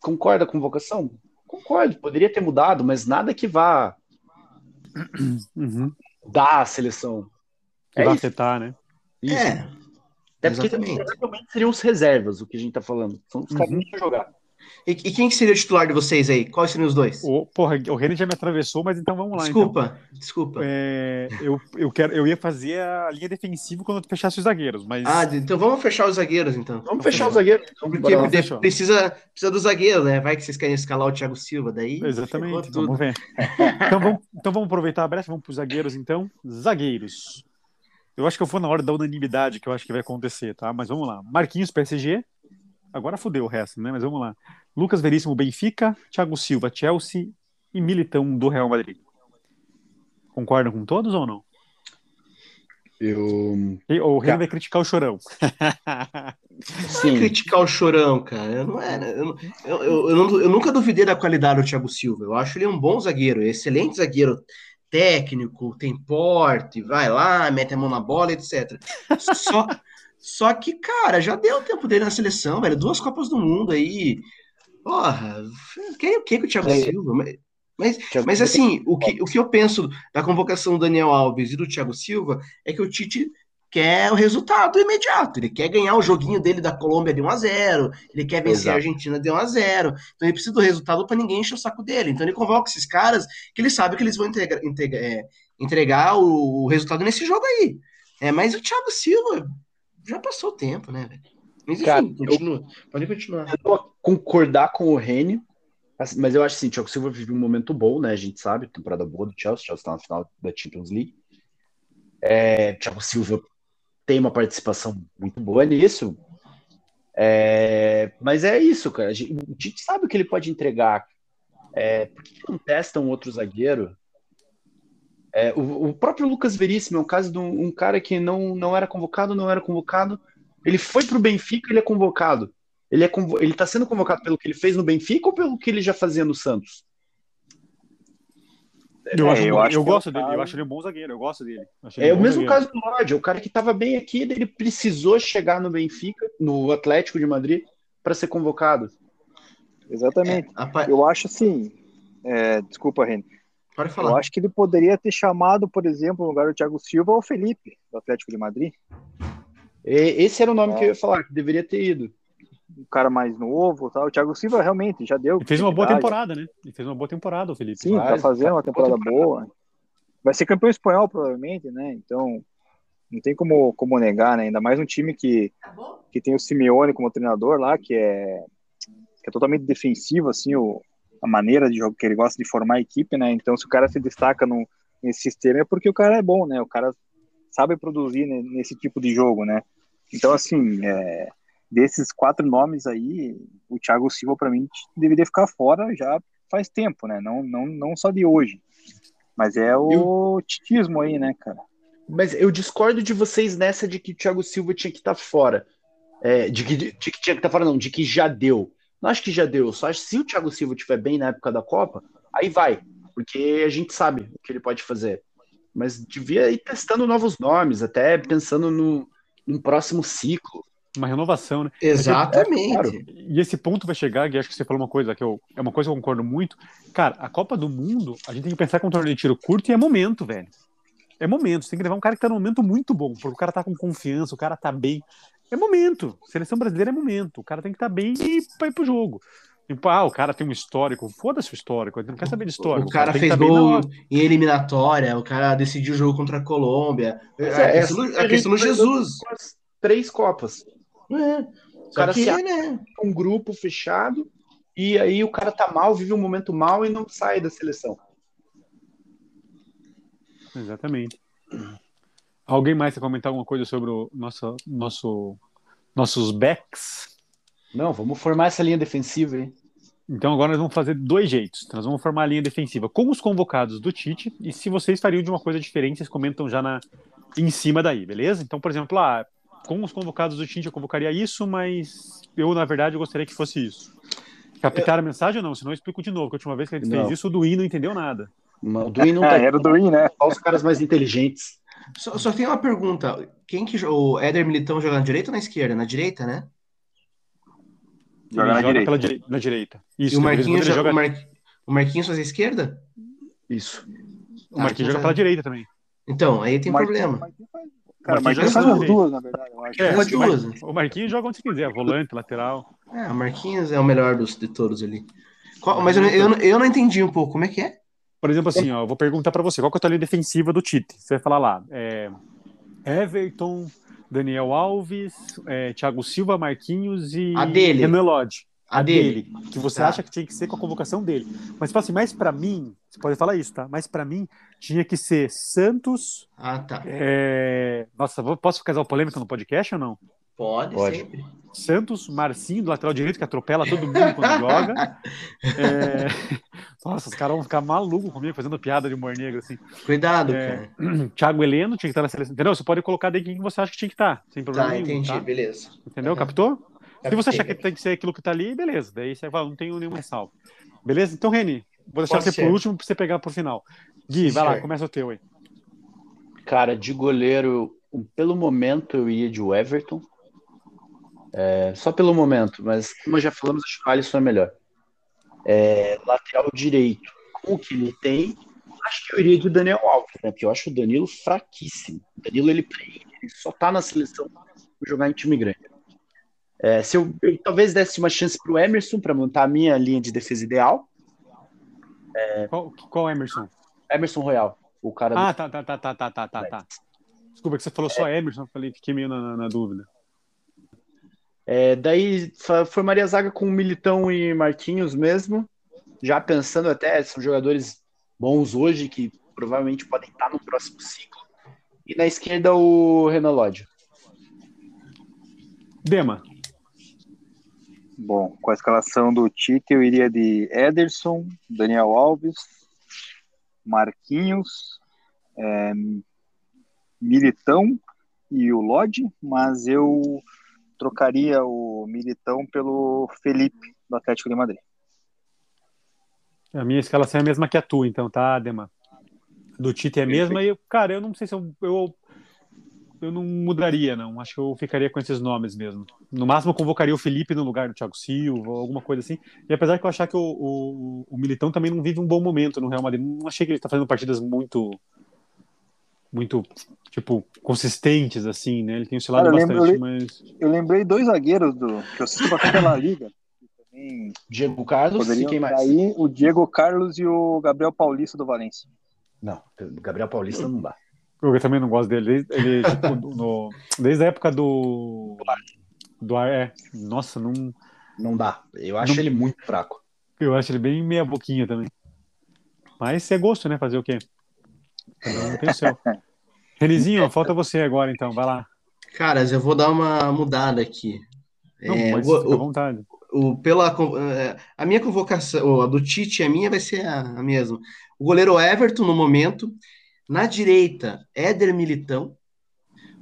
concorda com convocação? Concordo, poderia ter mudado, mas nada que vá Uhum. dar a seleção. Que É vai isso. afetar, né? Isso. é. Até porque exatamente. provavelmente seriam os reservas, o que a gente tá falando. São os caras que não vão jogar. E, e quem que seria o titular de vocês aí? Quais seriam os dois? O, porra, o Renan já me atravessou, mas então vamos lá. Desculpa, desculpa. Então. É, eu, eu, quero, eu ia fazer a linha defensiva quando eu fechasse os zagueiros, mas. Ah, então vamos fechar os zagueiros, então. Vamos fechar o zagueiro. Então, Porque, lá. porque fechou. precisa, precisa do zagueiro, né? Vai que vocês querem escalar o Thiago Silva, daí. Exatamente, vamos ver. então, vamos, então vamos aproveitar a brecha, vamos para os zagueiros então. Zagueiros. Eu acho que eu vou na hora da unanimidade que eu acho que vai acontecer, tá? Mas vamos lá. Marquinhos, PSG. Agora fudeu o resto, né? Mas vamos lá. Lucas Veríssimo, Benfica. Thiago Silva, Chelsea. E Militão, do Real Madrid. Concordam com todos ou não? Eu. E- O Renan vai criticar o chorão. Não é Sim. criticar o chorão, cara. Eu, não era, eu, eu, eu, eu nunca duvidei da qualidade do Thiago Silva. Eu acho ele um bom zagueiro, excelente zagueiro técnico, tem porte, vai lá, mete a mão na bola, etc. Só, só que, cara, já deu o tempo dele na seleção, velho. Duas Copas do Mundo aí. Porra, quem o que com o Thiago É. Silva? Mas, mas, mas assim, o que, o que eu penso da convocação do Daniel Alves e do Thiago Silva é que o Tite quer o resultado imediato. Ele quer ganhar o joguinho dele da Colômbia de 1 a 0 ele quer vencer a Exato. Argentina de 1 a 0 Então ele precisa do resultado para ninguém encher o saco dele. Então ele convoca esses caras que ele sabe que eles vão entregar, entregar, é, entregar o, o resultado nesse jogo aí. É, mas o Thiago Silva já passou o tempo, né, velho? Mas enfim, Cara, eu- continua. Pode continuar. Eu vou concordar com o assim, mas eu acho assim, o Thiago Silva vive um momento bom, né? A gente sabe, temporada boa do Chelsea, o Chelsea tá na final da Champions League. É, Thiago Silva tem uma participação muito boa nisso. É, mas é isso, cara. A gente- O Tite sabe o que ele pode entregar. É, por que não testa um outro zagueiro? É, o, o próprio Lucas Veríssimo é um caso de um, um cara que não, não era convocado, não era convocado. Ele foi para o Benfica, ele é convocado. Ele é convo... ele está sendo convocado pelo que ele fez no Benfica ou pelo que ele já fazia no Santos? Eu, É, acho, eu eu, acho que é gosto dele, eu caso- acho ele um bom zagueiro, eu gosto dele. É o mesmo zagueiro. caso do Lodge, o cara que estava bem aqui, ele precisou chegar no Benfica, no Atlético de Madrid, para ser convocado. Exatamente. A pa- Eu acho assim. é, desculpa, Reni. Pode Eu falar. acho que ele poderia ter chamado, por exemplo, no lugar do Thiago Silva, o Felipe, do Atlético de Madrid. E- Esse era o nome que eu ia falar, que deveria ter ido. Um cara mais novo tal. O Thiago Silva realmente já deu. Ele fez uma boa temporada, né? Ele fez uma boa temporada, o Felipe. Sim, tá Faz, fazendo uma temporada boa boa. Vai ser campeão espanhol, provavelmente, né? Então, não tem como, como negar, né? Ainda mais um time que, que tem o Simeone como treinador lá, que é, que é totalmente defensivo, assim, o, a maneira de jogo que ele gosta de formar a equipe, né? Então, se o cara se destaca no, nesse sistema é porque o cara é bom, né? O cara sabe produzir nesse tipo de jogo, né? Então, assim, é, desses quatro nomes aí, o Thiago Silva, para mim, deveria ficar fora já faz tempo, né? Não, não, não só de hoje. Mas é o titismo aí, né, cara? Mas eu discordo de vocês nessa de que o Thiago Silva tinha que estar fora. É, de, que, de que tinha que estar fora, não, de que já deu. Não acho que já deu, só acho que se o Thiago Silva estiver bem na época da Copa, aí vai, porque a gente sabe o que ele pode fazer. Mas devia ir testando novos nomes, até pensando no, num próximo ciclo. Uma renovação, né? Exatamente. claro. E esse ponto vai chegar, que acho que você falou uma coisa que eu, é uma coisa que eu concordo muito. Cara, a Copa do Mundo, a gente tem que pensar que é um torneio de tiro curto e é momento, velho. É momento. Você tem que levar um cara que tá num momento muito bom, porque o cara tá com confiança, o cara tá bem. É momento. Seleção brasileira é momento. O cara tem que estar bem e vai pro jogo. Tipo, ah, o cara tem um histórico. Foda-se o histórico. Ele não quer saber de histórico. O cara tem que fez tá gol em eliminatória, o cara decidiu o jogo contra a Colômbia. É, questão, do- essa a questão do Jesus. Três Copas. É. O cara que, se né? um grupo fechado, e aí o cara tá mal, vive um momento mal e não sai da seleção. Exatamente. Alguém mais quer comentar alguma coisa sobre o nosso, nosso, nossos backs? Não, vamos formar essa linha defensiva aí. Então agora nós vamos fazer dois jeitos. Nós vamos formar a linha defensiva com os convocados do Tite e se vocês fariam de uma coisa diferente, vocês comentam já na, em cima daí, beleza? Então, por exemplo, ah, com os convocados do Tite eu convocaria isso, mas eu, na verdade, eu gostaria que fosse isso. Captar a mensagem ou não? Senão eu explico de novo, que a última vez que a gente Não. fez isso, o Duí não entendeu nada. O Duin não Ah, tá era o Duin, né? Só os caras mais inteligentes. Só, só tem uma pergunta. Quem que o Éder Militão joga na direita ou na esquerda? Na direita, né? Joga na direita. pela na direita. Isso, e o Marquinhos, joga... joga, o, Mar... o Marquinhos faz a esquerda? Isso. o Marquinhos Ah, então joga pela direita também. Então, aí tem Marquinhos- problema. Marquinhos faz- Cara, Marquinhos Marquinhos joga faz as duas, na verdade. Eu acho. É, duas. O Marquinhos joga onde você quiser, volante, lateral. É, o Marquinhos é o melhor dos, de todos ali. Qual- mas eu, não- eu, não- eu não entendi um pouco. Como é que é? Por exemplo, assim, ó, eu vou perguntar pra você, qual que é a tua linha defensiva do Tite? Você vai falar lá, é, Everton, Daniel Alves, é, Thiago Silva, Marquinhos e A dele. Renan Lodge. A dele. Que você Tá. acha que tinha que ser com a convocação dele. Mas, tipo assim, mas pra mim, você pode falar isso, tá? Mas pra mim, tinha que ser Santos. Ah, tá. é, Nossa, posso casar o polêmica no podcast ou não? Pode, Pode. sempre. Santos, Marcinho, do lateral direito, que atropela todo mundo quando joga. É, Nossa, os caras vão ficar malucos comigo fazendo piada de humor negro, assim. Cuidado, É. cara. Thiago Heleno tinha que estar na seleção. Entendeu? Você pode colocar daí quem você acha que tinha que estar, sem problema Tá, nenhum. entendi. tá? Beleza. Entendeu? Uhum. Captou? Se você achar que Captei. tem que ser aquilo que tá ali, beleza. Daí você fala, não tenho nenhum ressalvo. Beleza? Então, Reni, vou deixar Pode você ser. por último pra você pegar pro final. Gui, Sim, vai lá, começa o teu aí. Cara, de goleiro, pelo momento eu ia de Everton. É, só pelo momento, mas como já falamos, acho que o Alisson é melhor é, lateral direito com o que ele tem, acho que eu iria do Daniel Alves, né? Porque eu acho o Danilo fraquíssimo. O Danilo ele, ele só tá na seleção pra jogar em time grande. É, se eu, eu, talvez desse uma chance para o Emerson para montar a minha linha de defesa ideal. É, qual, qual Emerson? Emerson Royal, o cara. Ah, do... tá, tá, tá, tá, tá, tá, tá, tá. Desculpa que você falou é, só Emerson, falei fiquei meio na, na, na dúvida. É, daí formaria a zaga com Militão e Marquinhos mesmo, já pensando até, são jogadores bons hoje que provavelmente podem estar no próximo ciclo. E na esquerda o Renan Lodge. Dema, Bom, com a escalação do Tite, eu iria de Ederson, Daniel Alves, Marquinhos, é, Militão e o Lodge, mas eu trocaria o Militão pelo Felipe, do Atlético de Madrid. a minha escalação é a mesma que a tua, então, tá, Dema? Do Tite é a mesma e, cara, eu não sei se eu, eu, eu não mudaria, não. Acho que eu ficaria com esses nomes mesmo. No máximo, eu convocaria o Felipe no lugar do Thiago Silva, alguma coisa assim. E apesar que eu achar que o, o, o Militão também não vive um bom momento no Real Madrid, não achei que ele tá fazendo partidas muito, muito, tipo, consistentes, assim, né? Ele tem oscilado Cara, eu bastante, lembro- mas... Eu lembrei dois zagueiros do que eu assisto bastante La Liga. também Diego Carlos e quem mais? Aí o Diego Carlos e o Gabriel Paulista do Valência. Não, Gabriel Paulista não dá. Eu também não gosto dele. Desde, ele, tipo, no- desde a época do. Do é, Nossa, não, Não dá. Eu acho Não- ele muito fraco. eu acho ele bem meia boquinha também. Mas é gosto, né? Fazer o quê? Cada um tem o seu. Renizinho, falta você agora, então. Vai lá. Caras, eu vou dar uma mudada aqui. Não, É, pode o- à vontade. o, pela, eh, a minha convocação, a do Tite, a minha vai ser a, a mesma. O goleiro Everton no momento. Na direita, Éder Militão.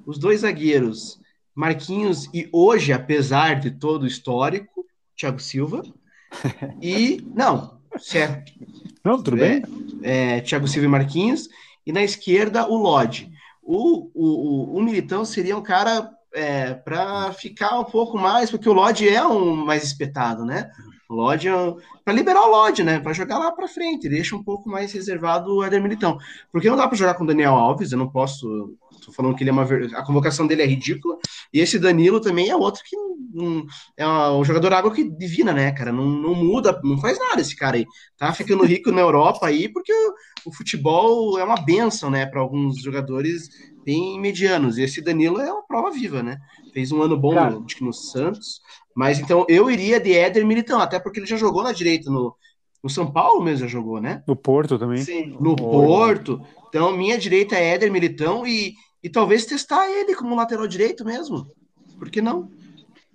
Os dois zagueiros, Marquinhos e hoje, apesar de todo o histórico, Thiago Silva. E, não, certo. Não, tudo bem? É, Thiago Silva e Marquinhos. E na esquerda, o Lodge. O, o, o, o Militão seria um cara é, para ficar um pouco mais, porque o Lodge é um mais espetado, né? O Lodge é para liberar o Lodge, né? Para jogar lá para frente, deixa um pouco mais reservado o Éder Militão. Porque não dá para jogar com o Daniel Alves, eu não posso. Tô falando que ele é uma. ver- A convocação dele é ridícula. E esse Danilo também é outro que não- é um jogador água que divina, né, cara? Não, não muda, não faz nada esse cara aí. Tá ficando rico na Europa aí, porque o, o futebol é uma benção, né, para alguns jogadores bem medianos. E esse Danilo é uma prova viva, né? Fez um ano bom no, acho que no Santos. Mas então eu iria de Éder Militão, até porque ele já jogou na direita no, no São Paulo mesmo já jogou, né? No Porto também. Sim, no Porto. Então, minha direita é Éder Militão e, e talvez testar ele como lateral direito mesmo. Por que não?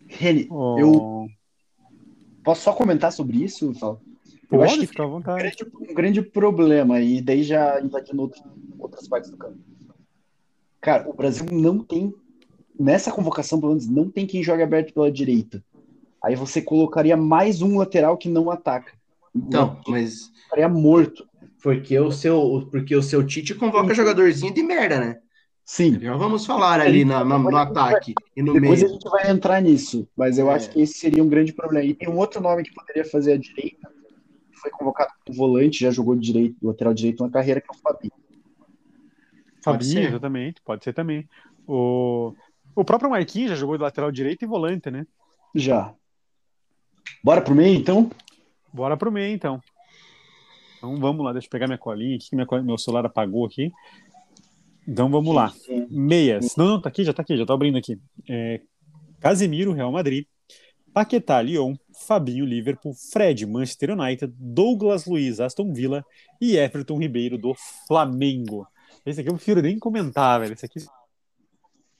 Reni, Oh, Eu- posso só comentar sobre isso, Paulo? Eu Pode acho que ficar à um vontade. grande, um grande problema, e daí já invadindo outro- outras partes do campo. Cara, o Brasil não tem nessa convocação, pelo menos, não tem quem jogue aberto pela direita. Aí você colocaria mais um lateral que não ataca. Então, mas Ficaria morto. porque o seu, porque o seu Tite convoca jogadorzinho de merda, né? Sim. Já vamos falar ali na- na- no ataque e no Depois a meio. gente vai entrar nisso, mas eu É. acho que esse seria um grande problema. E tem um outro nome que poderia fazer a direita, que foi convocado como volante, já jogou de direito, lateral direito na carreira, que é o Fabinho. Fabinho, ser. exatamente, pode ser também. O, o próprio Marquinhos já jogou de lateral direito e volante, né? Já. Bora pro meio, então? Bora pro meio, então. Então vamos lá, deixa eu pegar minha colinha aqui, que minha meu celular apagou aqui. Então vamos lá. Meias. Não, não, tá aqui, já tá aqui, já tô abrindo aqui. É, Casemiro, Real Madrid. Paquetá, Lyon. Fabinho, Liverpool. Fred, Manchester United. Douglas Luiz, Aston Villa. E Everton Ribeiro, do Flamengo. Esse aqui eu prefiro nem comentar, velho. Esse aqui.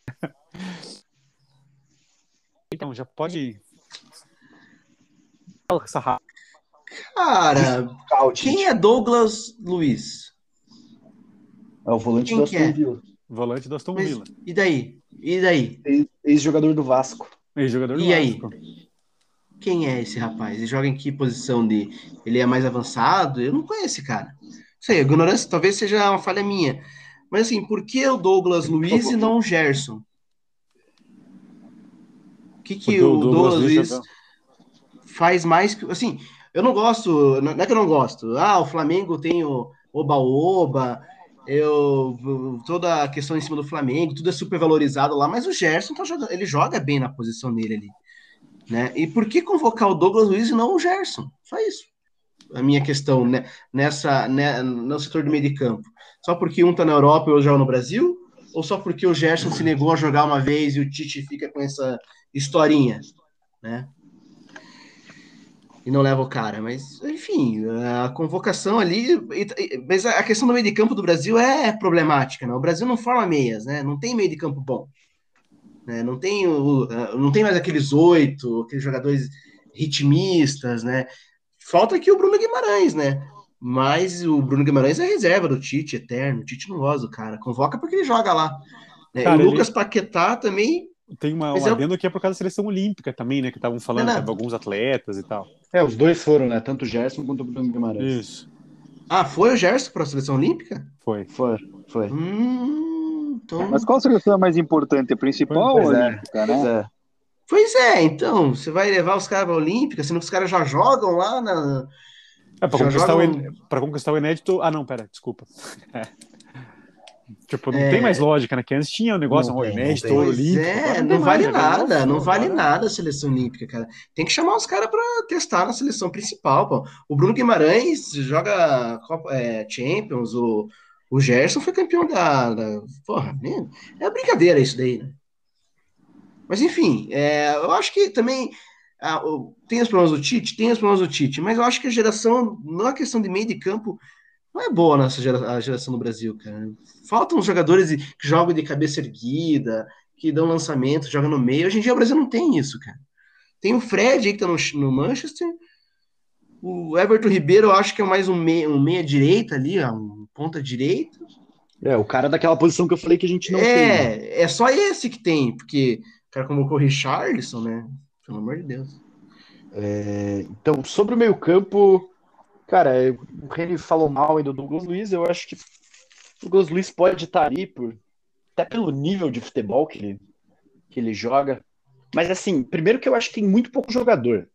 Então, já pode. Fala com essa ra- Cara, quem é Douglas Luiz? É o volante Quem do que Aston é? Villa. volante do Aston Mas- Villa. E daí? E daí? Ex- Ex-jogador do Vasco. Ex-jogador do E aí? Vasco. Quem é esse rapaz? Ele joga em que posição de. Ele é mais avançado? Eu não conheço esse cara. Não sei, a ignorância talvez seja uma falha minha. Mas assim, por que o Douglas Luiz e não o Gerson? O que, que o, o Douglas Douglas Luiz joga- faz mais que. Assim, eu não gosto. Não é que eu não gosto. Ah, o Flamengo tem o Oba-Oba. Eu, toda a questão em cima do Flamengo, tudo é super valorizado lá, mas o Gerson tá jogando, ele joga bem na posição dele ali. Né? E por que convocar o Douglas Luiz e não o Gerson? Só isso. A minha questão né? nessa, né, no setor do meio de campo. Só porque um tá na Europa e outro joga no Brasil? Ou só porque o Gerson se negou a jogar uma vez e o Tite fica com essa historinha? Né? E não leva o cara. Mas, enfim, a convocação ali. Mas a questão do meio de campo do Brasil é problemática. Né? O Brasil não forma meias, né? Não tem meio de campo bom. Né? Não, tem o, não tem mais aqueles oito, aqueles jogadores ritmistas, né? Falta aqui o Bruno Guimarães, né? Mas o Bruno Guimarães é reserva do Tite, eterno. O Tite não gosta do cara. Convoca porque ele joga lá. Né? Cara, e o Lucas ele- Paquetá também. Tem uma, um eu- adendo que é por causa da seleção olímpica também, né? Que estavam falando Não, não. de alguns atletas e tal. É, os dois foram, né? Tanto o Gerson quanto o Bruno Guimarães. Isso. Ah, foi o Gerson para a seleção olímpica? Foi. Foi, foi. Hum, então... Mas qual seleção é mais importante? A principal Pois ou a é, olímpica, Pois né? é. Pois é, então, você vai levar os caras para a Olímpica, sendo que os caras já jogam lá na. É, pra Já conquistar, o, jogam- conquistar o inédito. Ah, não, pera, desculpa. É. Tipo, não É. tem mais lógica, né? Que antes tinha o negócio, Não o tem, não inédito, tem. o Pois olímpico. é, não, tem vale mais, né? nada, não vale nada a seleção olímpica, cara. Tem que chamar os caras para testar na seleção principal, pô. O Bruno Guimarães joga Copa, é, Champions, o, o Gerson foi campeão da. da porra, né? é brincadeira isso daí, né? Mas enfim, é, eu acho que também ah, tem os problemas do Tite, tem os problemas do Tite, mas eu acho que a geração, na questão de meio de campo, não é boa nessa gera, a geração no Brasil, cara. Faltam jogadores que jogam de cabeça erguida, que dão lançamento, jogam no meio. Hoje em dia o Brasil não tem isso, cara. Tem o Fred aí que tá no, no Manchester. O Everton Ribeiro, eu acho que é mais um meia, um meia direita ali, ó, um ponta direita. É, o cara daquela posição que eu falei que a gente não tem. né? é, é só esse que tem, porque o cara convocou o Richarlison, né? Pelo amor de Deus. É, então, sobre o meio campo, cara, é, o Reni falou mal aí do Douglas Luiz, eu acho que o Douglas Luiz pode estar ali por, até pelo nível de futebol que ele, que ele joga. Mas assim, primeiro que eu acho que tem muito pouco jogador.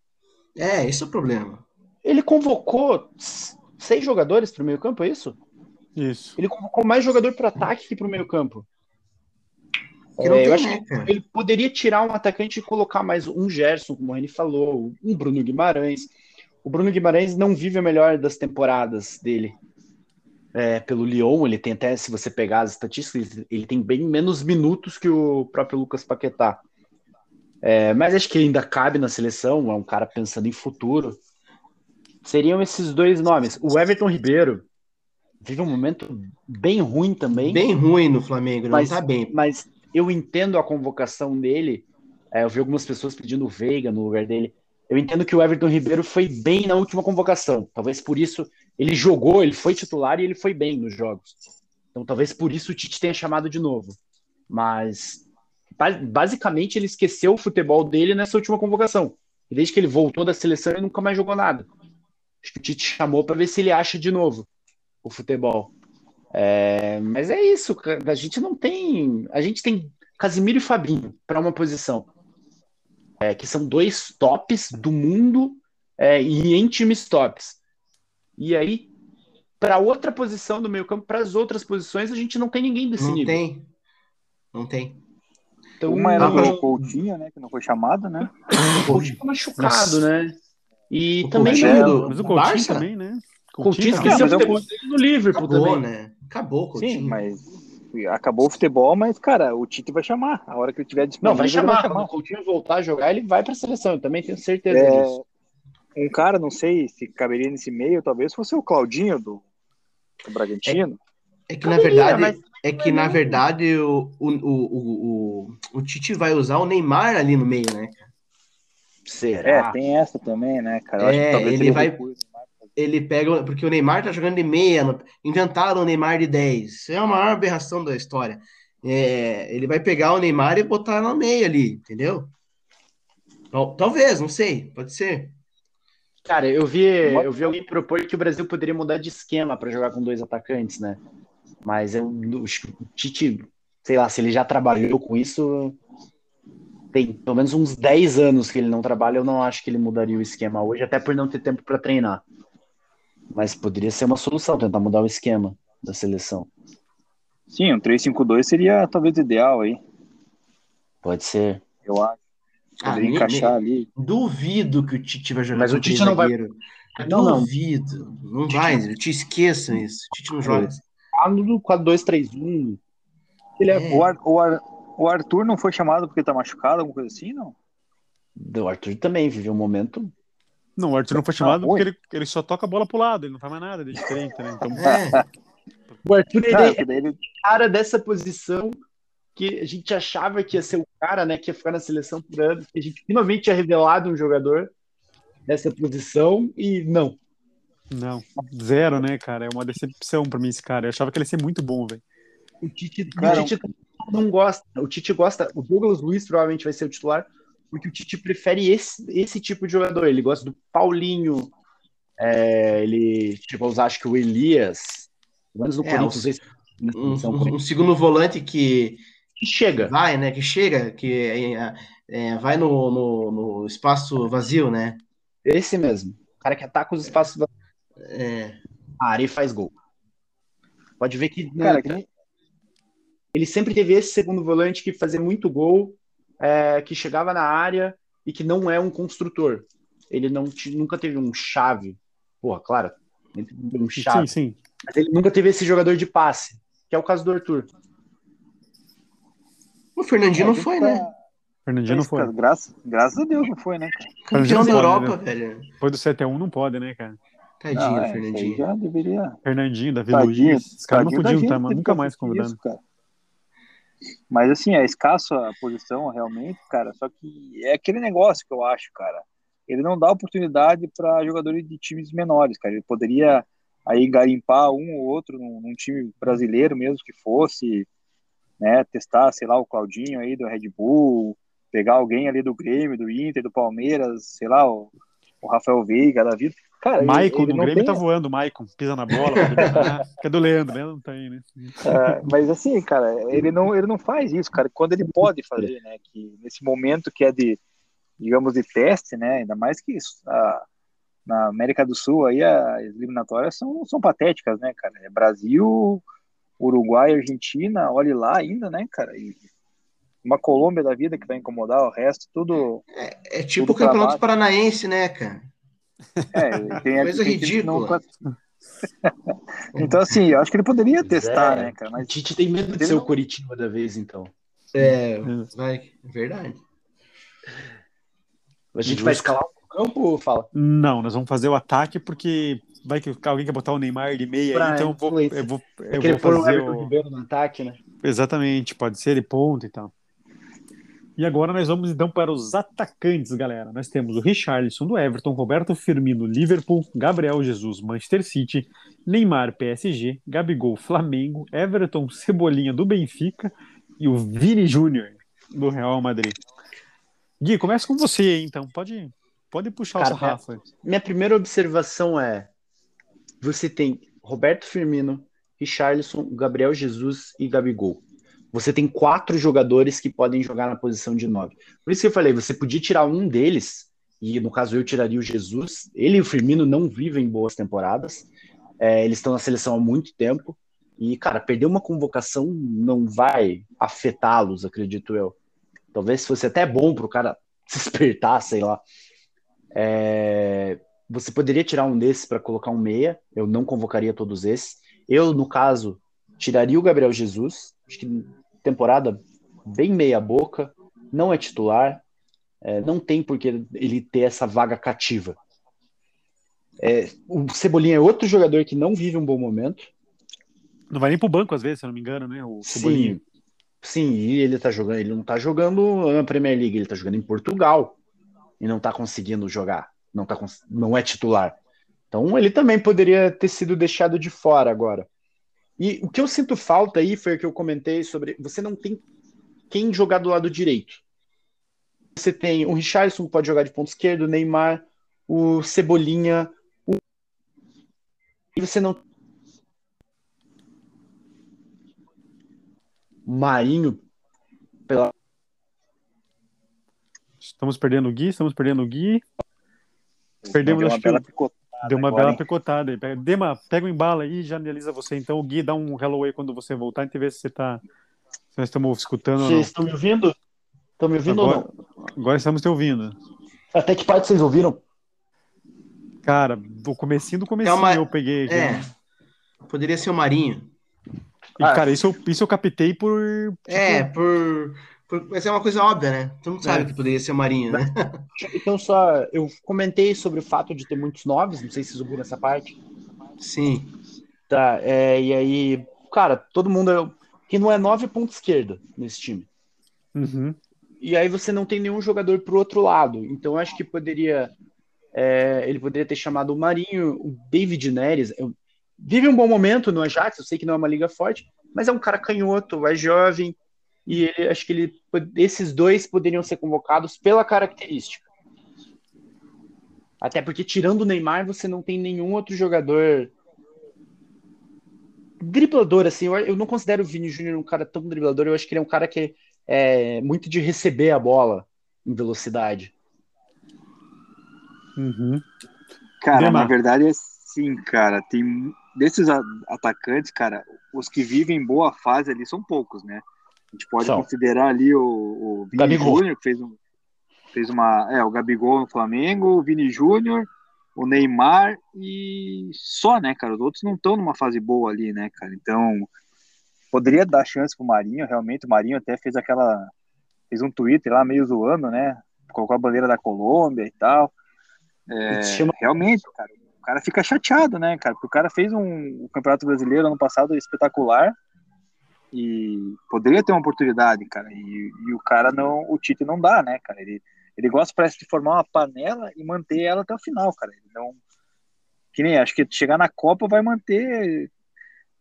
É, esse é o problema. Ele convocou seis jogadores para o meio campo, é isso? Isso. Ele convocou mais jogador para ataque que para o meio campo. Que não É, eu acho que cara? ele poderia tirar um atacante e colocar mais um Gerson, como ele falou, um Bruno Guimarães. O Bruno Guimarães não vive a melhor das temporadas dele. É, pelo Lyon, ele tem até, se você pegar as estatísticas, ele tem bem menos minutos que o próprio Lucas Paquetá. É, mas acho que ainda cabe na seleção, é um cara pensando em futuro. Seriam esses dois nomes. O Everton Ribeiro vive um momento bem ruim também. Bem ruim no Flamengo, Mas- não tá bem. mas eu entendo a convocação dele. É, eu vi algumas pessoas pedindo o Veiga no lugar dele. Eu entendo que o Everton Ribeiro foi bem na última convocação. Talvez por isso ele jogou, ele foi titular e ele foi bem nos jogos. Então talvez por isso o Tite tenha chamado de novo. Mas basicamente ele esqueceu o futebol dele nessa última convocação. E desde que ele voltou da seleção, ele nunca mais jogou nada. Acho que o Tite chamou para ver se ele acha de novo o futebol. É, mas é isso, a gente não tem. A gente tem Casimiro e Fabinho para uma posição. É, que são dois tops do mundo é, e em times tops. E aí, para outra posição do meio campo, para as outras posições, a gente não tem ninguém desse não nível. Não tem. Não tem. Então, Uma era o Coutinho, né? Que não foi chamado, né? O Coutinho tá machucado, né? E o também. Coutinho, mas o Coutinho Barça? também, né? Coutinho, Coutinho esqueceu o no Liverpool acabou, também. né? Acabou, Coutinho. Sim, mas acabou o futebol, mas, cara, o Tite vai chamar. A hora que ele tiver disponível. Não, vai chamar. Vai chamar. Quando o Coutinho voltar a jogar, ele vai para a seleção. Eu também tenho certeza é, disso. Um cara, não sei se caberia nesse meio, talvez fosse o Claudinho do, do Bragantino. É, é que, na verdade, mas... é que, na verdade, o, o, o, o, o Tite vai usar o Neymar ali no meio, né, cara? Será? É, tem essa também, né, cara? é, ele, ele vai ele pega. Porque o Neymar tá jogando de meia, inventaram o Neymar de 10. Isso é a maior aberração da história. É, ele vai pegar o Neymar e botar no meio ali, entendeu? Talvez, não sei, pode ser. Cara, eu vi, eu vi alguém propor que o Brasil poderia mudar de esquema para jogar com dois atacantes, né? Mas eu, o Tite, sei lá, se ele já trabalhou com isso, tem pelo menos uns 10 anos que ele não trabalha, eu não acho que ele mudaria o esquema hoje, até por não ter tempo para treinar. Mas poderia ser uma solução, tentar mudar o esquema da seleção. Sim, um 3-5-2 seria talvez ideal aí. Pode ser. Eu acho. Ah, poderia ah, encaixar me, ali. Duvido que o Tite vai jogar Mas o Tite não vai. Não, duvido. Não, não vai, eu te esqueça isso. O Tite não joga. Ah, no 4-2-3-1. Ele é... é. O, Ar, o, Ar, o Arthur não foi chamado porque tá machucado, alguma coisa assim, não? O Arthur também viveu um momento não, o Arthur não foi chamado ah, porque ele, ele só toca a bola pro lado, ele não faz mais nada de diferente, né? Então... É. O Arthur ele é o cara dessa posição que a gente achava que ia ser o cara, né, que ia ficar na seleção por anos, que a gente finalmente tinha revelado um jogador dessa posição e não. Não, zero, né, cara? É uma decepção para mim esse cara. Eu achava que ele ia ser muito bom, velho. O Tite, cara, o Tite não gosta. O Tite gosta. O Douglas Luiz provavelmente vai ser o titular porque o Tite prefere esse, esse tipo de jogador. Ele gosta do Paulinho, é, ele tipo, usar acho que o Elias, pelo menos no é, Corinthians. Um, um, um, segundo volante que, que chega. Vai, né? Que chega, que é, é, vai no, no, no, espaço vazio, né? Esse mesmo. O cara que ataca os espaços vazios. É. A área e faz gol. Pode ver que, cara, que... ele sempre teve esse segundo volante que fazia muito gol é, que chegava na área e que não é um construtor. Ele não nunca teve um chave. Porra, claro, um chave. Sim, sim. Mas ele nunca teve esse jogador de passe, que é o caso do Arthur. O Fernandinho é, não foi, né? Fernandinho não foi. Graças, graças a Deus não foi, né, cara? Campeão da Europa, né? velho. Foi do 7x1, não pode, né, cara? Tadinho, não, é, Fernandinho. Já deveria... Fernandinho, Davi Luiz. Os caras não podiam estar, nunca mais convidando. Isso, cara. Mas assim, é escasso a posição realmente, cara. Só que é aquele negócio que eu acho, cara. Ele não dá oportunidade para jogadores de times menores, cara. Ele poderia aí garimpar um ou outro num, num, time brasileiro mesmo que fosse, né? Testar, sei lá, o Claudinho aí do Red Bull, pegar alguém ali do Grêmio, do Inter, do Palmeiras, sei lá, o, o Rafael Veiga da vida. Cara, Maicon ele, ele no Grêmio tem... tá voando, Maicon, pisa na bola, que é do Leandro, Leandro não tem, né? É, mas assim, cara, ele não, ele não faz isso, cara, quando ele pode fazer, né? Que nesse momento que é de, digamos, de teste, né? Ainda mais que isso, a, na América do Sul aí as eliminatórias são, são patéticas, né, cara? É Brasil, Uruguai, Argentina, olhe lá ainda, né, cara? E uma Colômbia da vida que vai incomodar o resto, tudo. É, é tipo o Campeonato Paranaense, né, cara? É, tem Coisa ridícula. Não... então, assim, eu acho que ele poderia testar, é, né, cara? Mas... A gente tem medo de ser não... o Curitiba da vez, então. É, vai, verdade. A gente vai escalar o campo ou fala? Não, nós vamos fazer o ataque porque vai que alguém quer botar o Neymar de meia, pra, então eu vou, eu vou, eu vou fazer o... o no ataque, né? Exatamente, pode ser ele ponto e tal. E agora nós vamos então para os atacantes, galera. Nós temos o Richarlison do Everton, Roberto Firmino, Liverpool, Gabriel Jesus, Manchester City, Neymar, PSG, Gabigol, Flamengo, Everton, Cebolinha do Benfica e o Vini Júnior. do Real Madrid. Gui, começa com você então. Pode, pode puxar Cara, o Rafa. Minha primeira observação é: você tem Roberto Firmino, Richarlison, Gabriel Jesus e Gabigol. Você tem quatro jogadores que podem jogar na posição de nove. Por isso que eu falei, você podia tirar um deles, e no caso eu tiraria o Jesus. Ele e o Firmino não vivem boas temporadas. É, eles estão na seleção há muito tempo. E, cara, perder uma convocação não vai afetá-los, acredito eu. Talvez fosse até bom para o cara se despertar, sei lá. É, você poderia tirar um desses para colocar um meia. Eu não convocaria todos esses. Eu, no caso, tiraria o Gabriel Jesus. Acho que temporada bem meia boca. Não é titular. É, não tem por que ele ter essa vaga cativa. É, o Cebolinha é outro jogador que não vive um bom momento. Não vai nem pro banco às vezes, se eu não me engano, né? O Cebolinha. Sim, sim, e ele tá jogando, ele não tá jogando na Premier League, ele tá jogando em Portugal e não tá conseguindo jogar, não tá não é titular. Então ele também poderia ter sido deixado de fora agora. E o que eu sinto falta aí foi o que eu comentei sobre, você não tem quem jogar do lado direito. Você tem o Richardson que pode jogar de ponto esquerdo, o Neymar, o Cebolinha, o... e você não Marinho pela Estamos perdendo o Gui, estamos perdendo o Gui. Perdemos uma bela picotada Deu uma agora, bela hein? picotada aí. Dema, pega o embala aí e já analisa você. Então, o Gui, dá um hello aí quando você voltar e ver se você tá. Se nós estamos escutando ou não. Vocês estão me ouvindo? Estão me ouvindo Agora, ou não? agora estamos te ouvindo. Até que parte vocês ouviram? Cara, do comecinho do comecinho É uma- eu peguei. aqui, É. né? Poderia ser o Marinho. E, Ah. cara, isso, eu- isso eu captei por. É, por, por. Mas é uma coisa óbvia, né? Todo mundo sabe É. que poderia ser o Marinho, né? Então, só eu comentei sobre o fato de ter muitos noves, não sei se vocês ouviram essa parte. Sim. Tá, é, e aí, cara, todo mundo é. Que não é nove ponto esquerda nesse time. Uhum. E aí você não tem nenhum jogador pro outro lado. Então eu acho que poderia. é, ele poderia ter chamado o Marinho, o David Neres. Eu- vive um bom momento no Ajax, eu sei que não é uma liga forte, mas é um cara canhoto, é jovem. E ele, acho que ele, esses dois poderiam ser convocados pela característica. Até porque, tirando o Neymar, você não tem nenhum outro jogador driblador, assim. Eu, eu não considero o Vini Júnior um cara tão driblador. Eu acho que ele é um cara que é muito de receber a bola em velocidade. Uhum. Cara, Dema. na verdade é sim, cara. Tem desses atacantes, cara, os que vivem boa fase ali são poucos, né? A gente pode São. considerar ali o, o Vini Gabigol. Júnior, que fez, um, fez uma. É, o Gabigol no Flamengo, o Vini Júnior, o Neymar e só, né, cara? Os outros não estão numa fase boa ali, né, cara? Então, poderia dar chance pro Marinho, realmente. O Marinho até fez aquela. Fez um Twitter lá meio zoando, né? Colocou a bandeira da Colômbia e tal. É, realmente, cara, o cara fica chateado, né, cara? Porque o cara fez um, o Campeonato Brasileiro ano passado espetacular e poderia ter uma oportunidade, cara. E, e o cara não, o Tite não dá, né, cara? Ele, ele gosta, parece, de formar uma panela e manter ela até o final, cara. Ele não. Que nem acho que chegar na Copa vai manter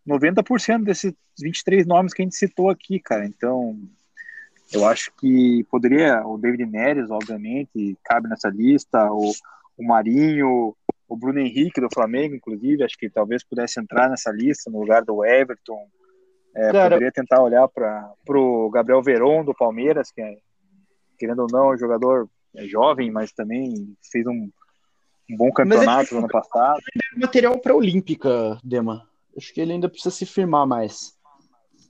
90% desses 23 nomes que a gente citou aqui, cara. Então, eu acho que poderia, o David Neres, obviamente, cabe nessa lista, o, o Marinho, o Bruno Henrique do Flamengo, inclusive, acho que talvez pudesse entrar nessa lista no lugar do Everton. É, Cara- poderia tentar olhar para o Gabriel Veron do Palmeiras, que é, querendo ou não, é um jogador é jovem, mas também fez um, um bom campeonato no ano passado. Material para Olímpica, Dema. Acho que ele ainda precisa se firmar mais.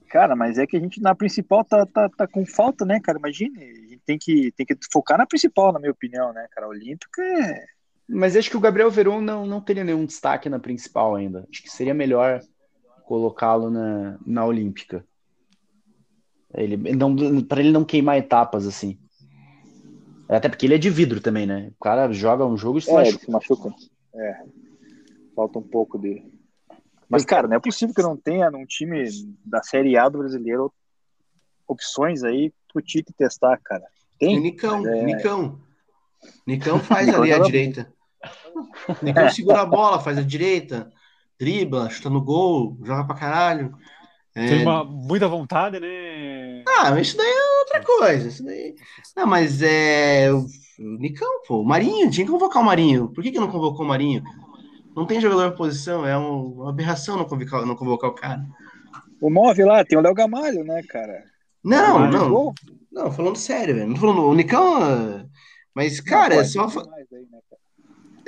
Cara, mas é que a gente na principal tá, tá, tá com falta, né, cara? Imagine, a gente tem que, tem que focar na principal, na minha opinião, né, cara? A Olímpica é. Mas acho que o Gabriel Veron não, não teria nenhum destaque na principal ainda. Acho que seria melhor colocá-lo na, na Olímpica. Ele não para ele não queimar etapas assim. Até porque ele é de vidro também, né? O cara joga um jogo e se É, ele machuca. se machuca. É. Falta um pouco de. Mas, cara, não é possível que não tenha num time da Série A do brasileiro opções aí pro Tite testar, cara. E Tem? Nicão, É. Nicão. Nicão faz Nicão ali a direita. Nicão segura a bola, faz a direita, dribla, chuta no gol, joga pra caralho. É, Tem uma, muita vontade, né? Ah, mas isso daí é outra coisa. Isso daí... Não, mas é. O Nicão, pô, o Marinho, tinha que convocar o Marinho. Por que, que não convocou o Marinho? Não tem jogador em posição, é um- uma aberração não convocar, não convocar o cara. O 9 lá, tem o Léo Gamalho, né, cara? Não, Mas, não. Gol? Não, falando sério, velho. Não tô falando. O Nicão. Mas, cara, Não, é só. aí, né, cara?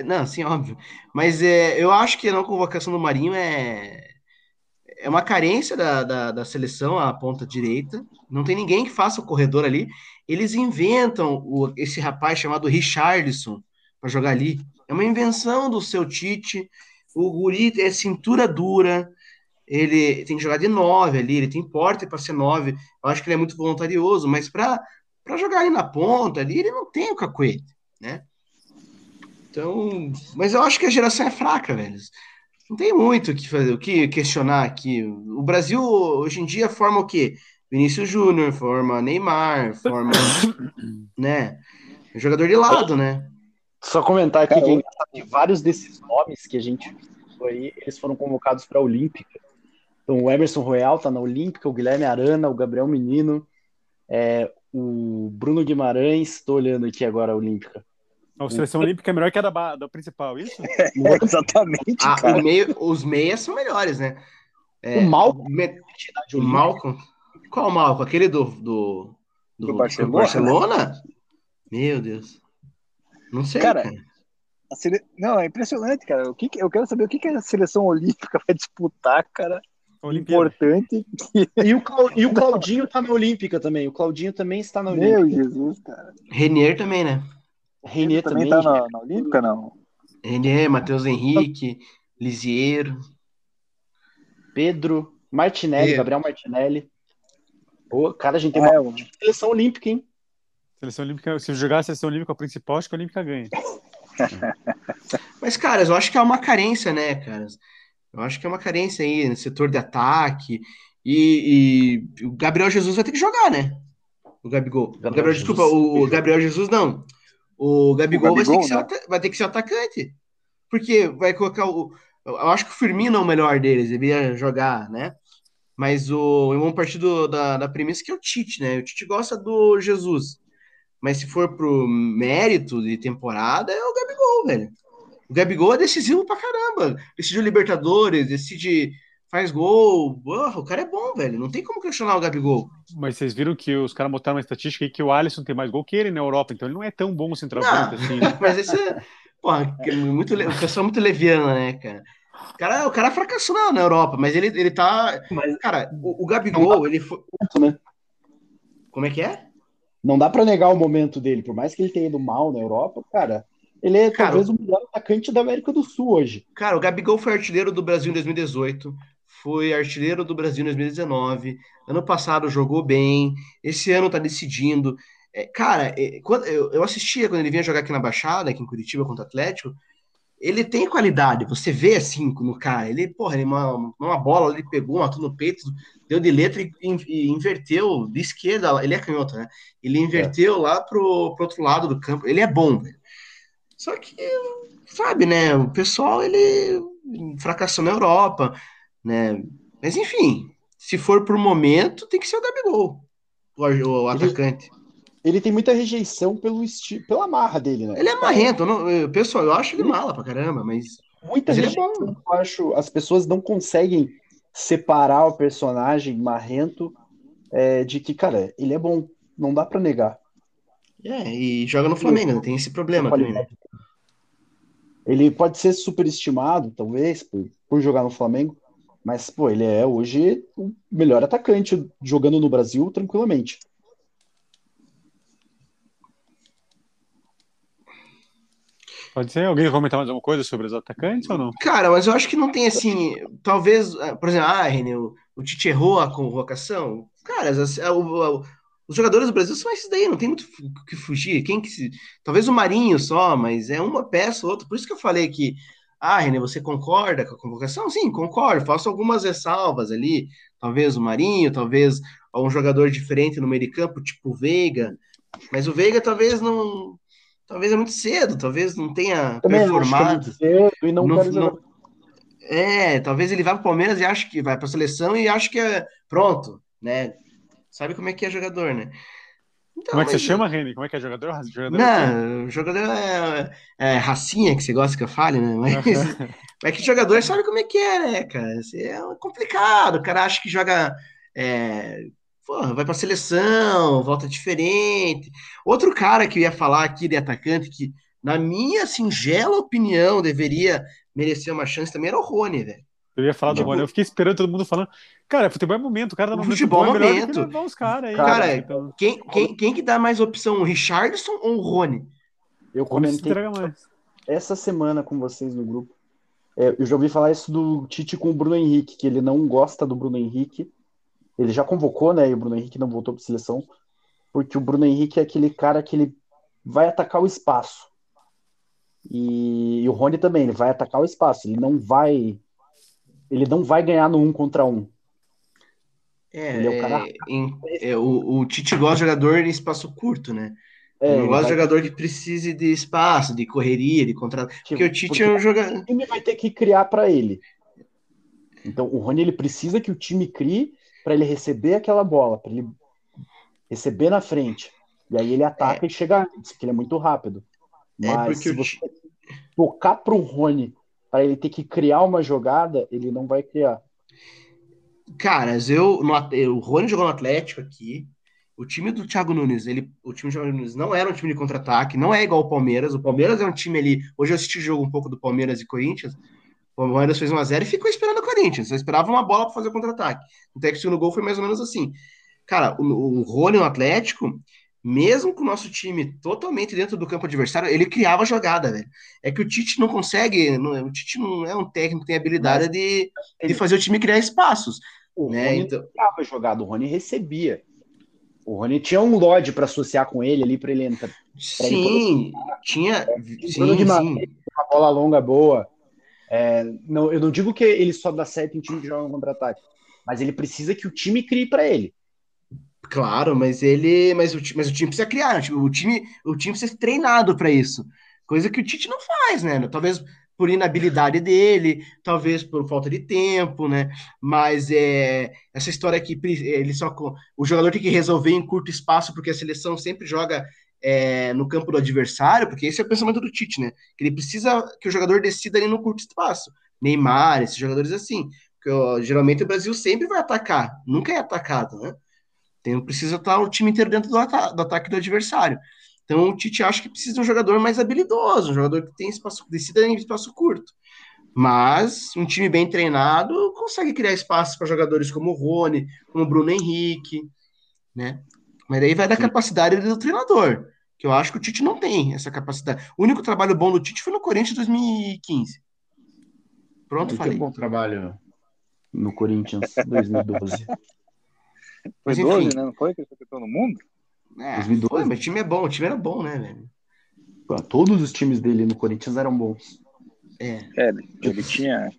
Não, sim, óbvio. Mas é, eu acho que a não convocação do Marinho é, é uma carência da, da, da seleção, a ponta direita. Não tem ninguém que faça o corredor ali. Eles inventam o- esse rapaz chamado Richarlison para jogar ali. É uma invenção do seu Tite. O Guri é cintura dura. Ele tem que jogar de nove ali. Ele tem porte para ser nove. Eu acho que ele é muito voluntarioso, mas para jogar ali na ponta ali, ele não tem o cacuete, né? Então, mas eu acho que a geração é fraca, velho. Não tem muito o que fazer, o que questionar aqui. O Brasil hoje em dia forma o quê? Vinícius Júnior, forma Neymar, forma, né? Jogador de lado, né? Só comentar aqui Cara, que é engraçado que vários desses nomes que a gente viu aí, eles foram convocados para a Olímpica. Então, o Emerson Royal tá na Olímpica, o Guilherme Arana, o Gabriel Menino, é, o Bruno Guimarães, tô olhando aqui agora a Olímpica. A seleção olímpica é melhor que a da, da principal, isso? É, exatamente, Ah, cara. o meio, os meias são melhores, né? É, o Malcom, entidade o Malcom. Qual Malcom? Aquele do, do, Do Barcelona? Barcelona? Meu Deus. Não sei, Cara, cara. A sele- Não, é impressionante, cara. O que que- Eu quero saber o que, que a seleção olímpica vai disputar, cara. Olimpíada. Importante. E o, Clau- e o Claudinho tá na Olímpica também. O Claudinho também está na Olímpica. Meu Jesus, cara. Renier também, né? Renier também também. tá na, na Olímpica, não? Renier, Matheus Henrique, Lisiero. Pedro, Martinelli, É. Gabriel Martinelli. Pô, cara, a gente tem Ah, uma é, o- seleção olímpica, hein? Seleção olímpica, se jogar a seleção olímpica principal, acho que a olímpica ganha. Mas, cara, eu acho que é uma carência, né, cara? Eu acho que é uma carência aí no setor de ataque. E, e o Gabriel Jesus vai ter que jogar, né? O Gabigol. O Gabriel, Jesus. desculpa, o Gabriel Jesus não. O Gabigol, O vai, ter Gabigol, que ser, né? vai ter que ser atacante. Porque vai colocar o. Eu acho que o Firmino é o melhor deles, ele ia jogar, né? Mas o, vamos partir do- da, da premissa que é o Tite, né? O Tite gosta do Jesus. Mas se for pro mérito de temporada, é o Gabigol, velho. O Gabigol é decisivo pra caramba. Decidiu Libertadores, decide. Faz gol. Porra, o cara é bom, velho. Não tem como questionar o Gabigol. Mas vocês viram que os caras botaram uma estatística aí que o Alisson tem mais gol que ele na Europa, então ele não é tão bom centroavante assim. né? Mas esse é. Porra, é muito, o pessoal é muito leviana, né, cara? O cara, o cara fracassou na, na Europa, mas ele, ele tá. Mas Cara, o, o Gabigol, ele foi. né? Como é que é? Não dá pra negar o momento dele, por mais que ele tenha ido mal na Europa, cara. Ele é Cara, talvez o melhor atacante da América do Sul hoje. Cara, o Gabigol foi artilheiro do Brasil em 2018, foi artilheiro do Brasil em 2019. Ano passado jogou bem, esse ano tá decidindo. É, cara, é, quando, eu, eu assistia quando ele vinha jogar aqui na Baixada, aqui em Curitiba contra o Atlético. Ele tem qualidade, você vê assim no cara. Ele, porra, ele uma, uma bola, ele pegou, matou no peito, deu de letra e, e inverteu de esquerda. Ele é canhoto, né? Ele inverteu lá pro, pro outro lado do campo. Ele é bom, velho. Só que sabe, né? O pessoal ele fracassou na Europa, né? Mas enfim, se for por momento, tem que ser o Gabigol, o, o atacante. Ele tem muita rejeição pelo esti... pela marra dele, né? Ele é marrento, não, eu- pessoal, eu acho ele mala pra caramba, mas Muita Mas é rejeição. bom. Eu acho as pessoas não conseguem separar o personagem marrento é, de que, cara, ele é bom. Não dá pra negar. é, e joga no Flamengo, né? Tem esse problema também, né? Ele pode ser superestimado, talvez, por, por jogar no Flamengo, mas, pô, ele é hoje o melhor atacante jogando no Brasil tranquilamente. Pode ser? Alguém comentar mais alguma coisa sobre os atacantes ou não? Cara, mas eu acho que não tem assim. Talvez, ah, por exemplo, ah, René, o, o Tite errou a convocação. Cara, as- a- o- a- os jogadores do Brasil são esses daí, não tem muito o que fugir. Quem que se. Talvez o Marinho só, mas é uma peça ou outra. Por isso que eu falei que. Ah, René, você concorda com a convocação? Sim, concordo. Faço algumas ressalvas ali. Talvez o Marinho, talvez um jogador diferente no meio de campo, tipo o Veiga. Mas o Veiga talvez não. Talvez é muito cedo, talvez não tenha Também acho é performado. cedo e não, Não- não- É, talvez ele vá pro Palmeiras e ache que vai pra seleção e ache que é pronto, né? Sabe como é que é jogador, né? Então, Como é que você mas- chama, Reni? Como é que é jogador? jogador é Não, jogador é, é racinha que você gosta que eu fale, né? Mas é que jogador sabe como é que é, né, cara? Isso É complicado. O cara acha que joga. É, porra, vai pra seleção, volta diferente. Outro cara que eu ia falar aqui de atacante, que, na minha singela opinião, deveria merecer uma chance também era o Rony, velho. Eu ia falar do Tipo- Rony. Eu fiquei esperando todo mundo falando. Cara, futebol é momento. O cara dá O momento futebol bom, é melhor do momento. que levar os caras aí. Cara, né? então, Quem, quem, quem que dá mais opção, o Richardson ou o Rony? Eu comentei essa semana com vocês no grupo. É, eu já ouvi falar isso do Tite com o Bruno Henrique, que ele não gosta do Bruno Henrique. Ele já convocou, né? E o Bruno Henrique não voltou para seleção, porque o Bruno Henrique é aquele cara que ele vai atacar o espaço. E, e o Rony também, ele vai atacar o espaço. Ele não vai, ele não vai ganhar no um contra um. É, Ele é o cara- é, em- é, o, o Tite gosta de jogador em espaço curto, né? É, não ele gosta de jogador que precise de espaço, de correria, de contrato. Porque o Tite é um jogador. o time vai ter que criar para ele. Então, o Rony ele precisa que o time crie para ele receber aquela bola, para ele receber na frente. E aí ele ataca e chega antes, porque ele é muito rápido. É Mas se o você tocar pro Rony para ele ter que criar uma jogada, ele não vai criar. Caras, eu, no o Rony jogou no Atlético aqui. O time do Thiago Nunes, ele, o time do Thiago Nunes não era um time de contra-ataque, não é igual o Palmeiras. O Palmeiras é um time ali. Hoje eu assisti o jogo um pouco do Palmeiras e Corinthians. O Palmeiras fez 1x0 e ficou esperando o Corinthians. Só esperava uma bola para fazer o contra-ataque. O técnico no gol foi mais ou menos assim. Cara, o, o Rony no Atlético, mesmo com o nosso time totalmente dentro do campo adversário, ele criava jogada, velho. É que o Tite não consegue, não- o Tite não é um técnico que tem habilidade de, de fazer o time criar espaços. O Né? Rony Então, criava jogada, o Rony recebia. O Rony tinha um Lodge para associar com ele ali para ele entrar. sim, tinha. Bruno Sim, de sim. uma bola longa boa. É, não, eu não digo que ele só dá certo em time que joga no contra-ataque, mas ele precisa que o time crie para ele. Claro, mas ele. Mas o, mas o time precisa criar. tipo, O time, o time precisa ser treinado para isso. Coisa que o Tite não faz, né? Talvez por inabilidade dele, talvez por falta de tempo, né? Mas é essa história que ele só o jogador tem que resolver em curto espaço porque a seleção sempre joga é, no campo do adversário, porque esse é o pensamento do Tite, né? Que ele precisa que o jogador decida ali no curto espaço. Neymar, esses jogadores assim. Porque, ó, geralmente o Brasil sempre vai atacar, nunca é atacado, né? Então precisa estar o time inteiro dentro do, ata- do ataque do adversário. Então o Tite acha que precisa de um jogador mais habilidoso, um jogador que tem espaço, decida em espaço curto. Mas um time bem treinado consegue criar espaço para jogadores como o Rony, como o Bruno Henrique, né? Mas daí vai da capacidade do treinador, que eu acho que o Tite não tem essa capacidade. O único trabalho bom do Tite foi no Corinthians em 2015. Pronto, Ele falei. tem bom trabalho no Corinthians 2012. Foi Mas, 12, enfim. né? Não foi que ele foi campeão no mundo? É, 2012? foi, mas o time é bom, o time era bom, né, velho? Pô, Todos os times dele no Corinthians eram bons. É. É, ele, ele tinha.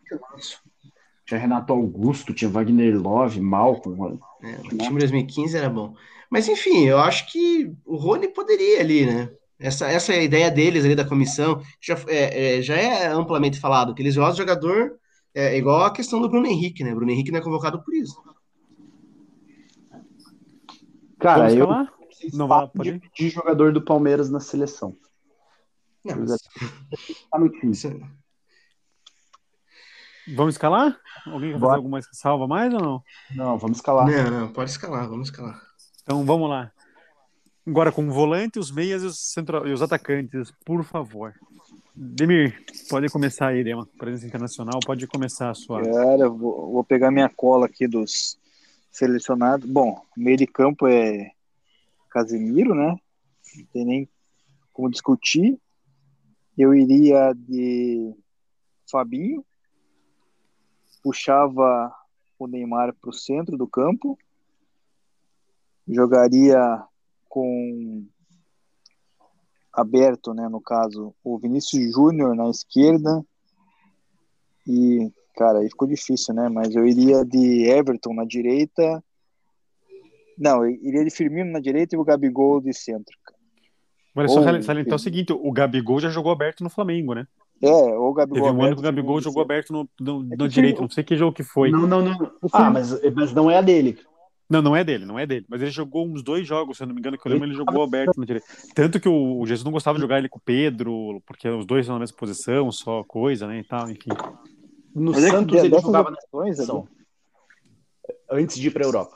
Tinha Renato Augusto, tinha Wagner Love, Malcolm. É, o time de 2015 era bom. Mas enfim, eu acho que o Rony poderia ali, né? Essa, essa é a ideia deles ali da comissão. Já é, é, já é amplamente falado, que eles gostam de jogador é, igual a questão do Bruno Henrique, né? Bruno Henrique não é convocado por isso. Cara, Vamos eu? Não vai, de jogador do Palmeiras na seleção. Não, mas Tá no time. isso- Vamos escalar? Alguém quer fazer alguma salva mais ou não? Não, vamos escalar. não, não, pode escalar, vamos escalar. Então vamos lá. Agora com o volante, os meias e os, centro... e os atacantes, por favor. Demir, pode começar aí, Dema. Presença internacional, pode começar a sua. Cara, eu vou, vou pegar minha cola aqui dos selecionados. Bom, meio de campo é Casemiro, né? Não tem nem como discutir. Eu iria de Fabinho, puxava o Neymar para o centro do campo, jogaria com aberto, né, no caso, o Vinícius Júnior na esquerda e, cara, aí ficou difícil, né, mas eu iria de Everton na direita, não, eu iria de Firmino na direita e o Gabigol de centro. cara. Agora, só Ou- salientar o seguinte: o Gabigol já jogou aberto no Flamengo, né? É, ou o Gabigol. Teve um ano que o Gabigol jogou aberto no, no, É na que direita, o- não sei que jogo que foi. Não, não, não. Ah, mas, mas não é a dele. Não, não é dele, não é dele. Mas ele jogou uns dois jogos, se eu não me engano, que eu lembro, ele jogou aberto na direita. Tanto que o, o Jesus não gostava de jogar ele com o Pedro, porque os dois estão na mesma posição, só coisa, né, e tal, enfim. No Mas é que Santos de- ele jogava na seleção. Antes de ir pra Europa.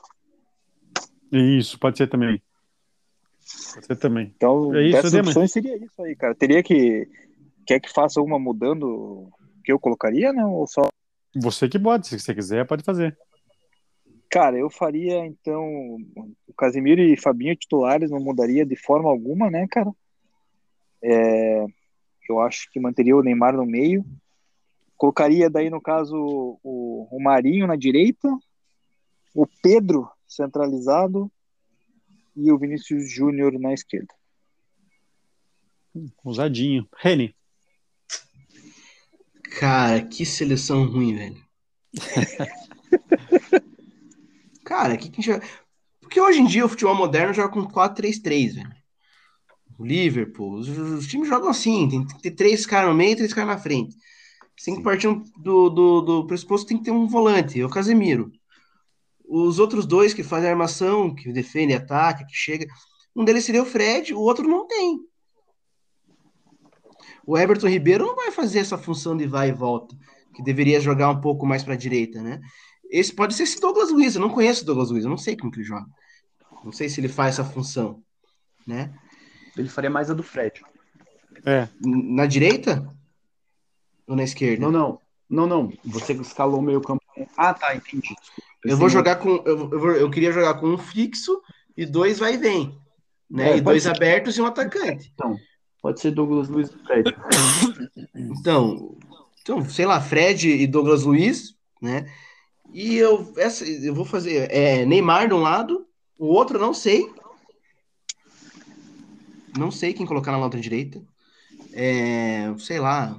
Isso, pode ser também. Pode ser também. Então, É isso, dessas Ademar. opções seria isso aí, cara. Teria que. Quer que faça uma mudando que eu colocaria, não? Ou só. Você que pode, se você quiser, pode fazer. Cara, eu faria, então. O Casemiro e Fabinho titulares, não mudaria de forma alguma, né, cara? É, eu acho que manteria o Neymar no meio. Colocaria daí, no caso, o, o Marinho na direita, o Pedro centralizado e o Vinícius Júnior na esquerda. Ousadinho. Reni. Cara, que seleção ruim, velho. Cara, que que a gente vai... Porque hoje em dia o futebol moderno joga com 4-3-3, velho. O Liverpool, os, os times jogam assim, tem que ter três caras no meio e três caras na frente. Você tem que partir um- do, do, do pressuposto que tem que ter um volante, é o Casemiro. Os outros dois que fazem armação, que defendem, ataca, que chega, um deles seria o Fred, o outro não tem. O Everton Ribeiro não vai fazer essa função de vai e volta, que deveria jogar um pouco mais para a direita, né? Esse pode ser esse Douglas Luiz, eu não conheço o Douglas Luiz, eu não sei como que ele joga. Não sei se ele faz essa função, né? Ele faria mais a do Fred. É, Na direita ou na esquerda? Não, não. Não, não. Você escalou o meio campo. Ah, tá, entendi. Desculpa. Eu vou jogar com. Eu, eu, vou- eu queria jogar com um fixo e dois vai e vem. Né? É, e dois ser. abertos e um atacante. Pode ser Douglas Luiz e Fred. Então, então, sei lá, Fred e Douglas Luiz, né? E eu, essa, eu vou fazer é, Neymar de um lado, o outro eu não sei. Não sei quem colocar na outra direita. É, sei lá.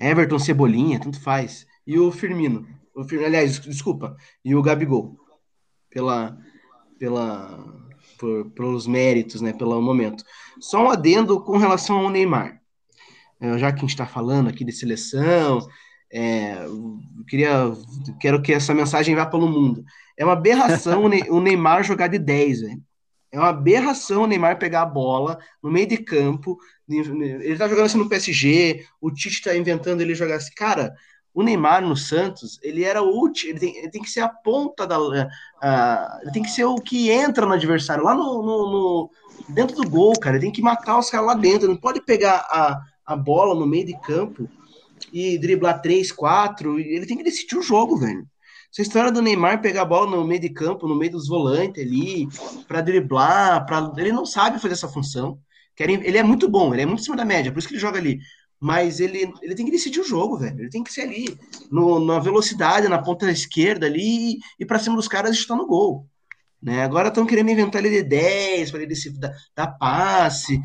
Everton Cebolinha, tanto faz. E o Firmino. O Fir- aliás, des- desculpa. E o Gabigol. Pela, pela, por, pelos méritos, né? Pelo momento. Só um adendo com relação ao Neymar. É, já que a gente está falando aqui de seleção, é, queria, quero que essa mensagem vá pelo mundo. É uma aberração o Ne- o Neymar jogar de 10, velho. É uma aberração o Neymar pegar a bola no meio de campo. Ele tá jogando assim no PSG, o Tite tá inventando ele jogar assim. Cara, o Neymar no Santos, ele era último, ele tem, ele tem que ser a ponta da. a- ele tem que ser o que entra no adversário, lá no, no- no- dentro do gol, cara. Ele tem que matar os caras lá dentro. Não pode pegar a, a bola no meio de campo e driblar 3, 4. Ele tem que decidir o jogo, velho. Essa história do Neymar pegar a bola no meio de campo, no meio dos volantes ali, pra driblar, pra... ele não sabe fazer essa função. Ele é muito bom, ele é muito acima da média, por isso que ele joga ali. Mas ele, ele tem que decidir o jogo, velho. Ele tem que ser ali, no- na velocidade, na ponta esquerda ali, e pra cima dos caras e chutar no gol. Né? Agora estão querendo inventar ele de 10, para ele dar, dar passe.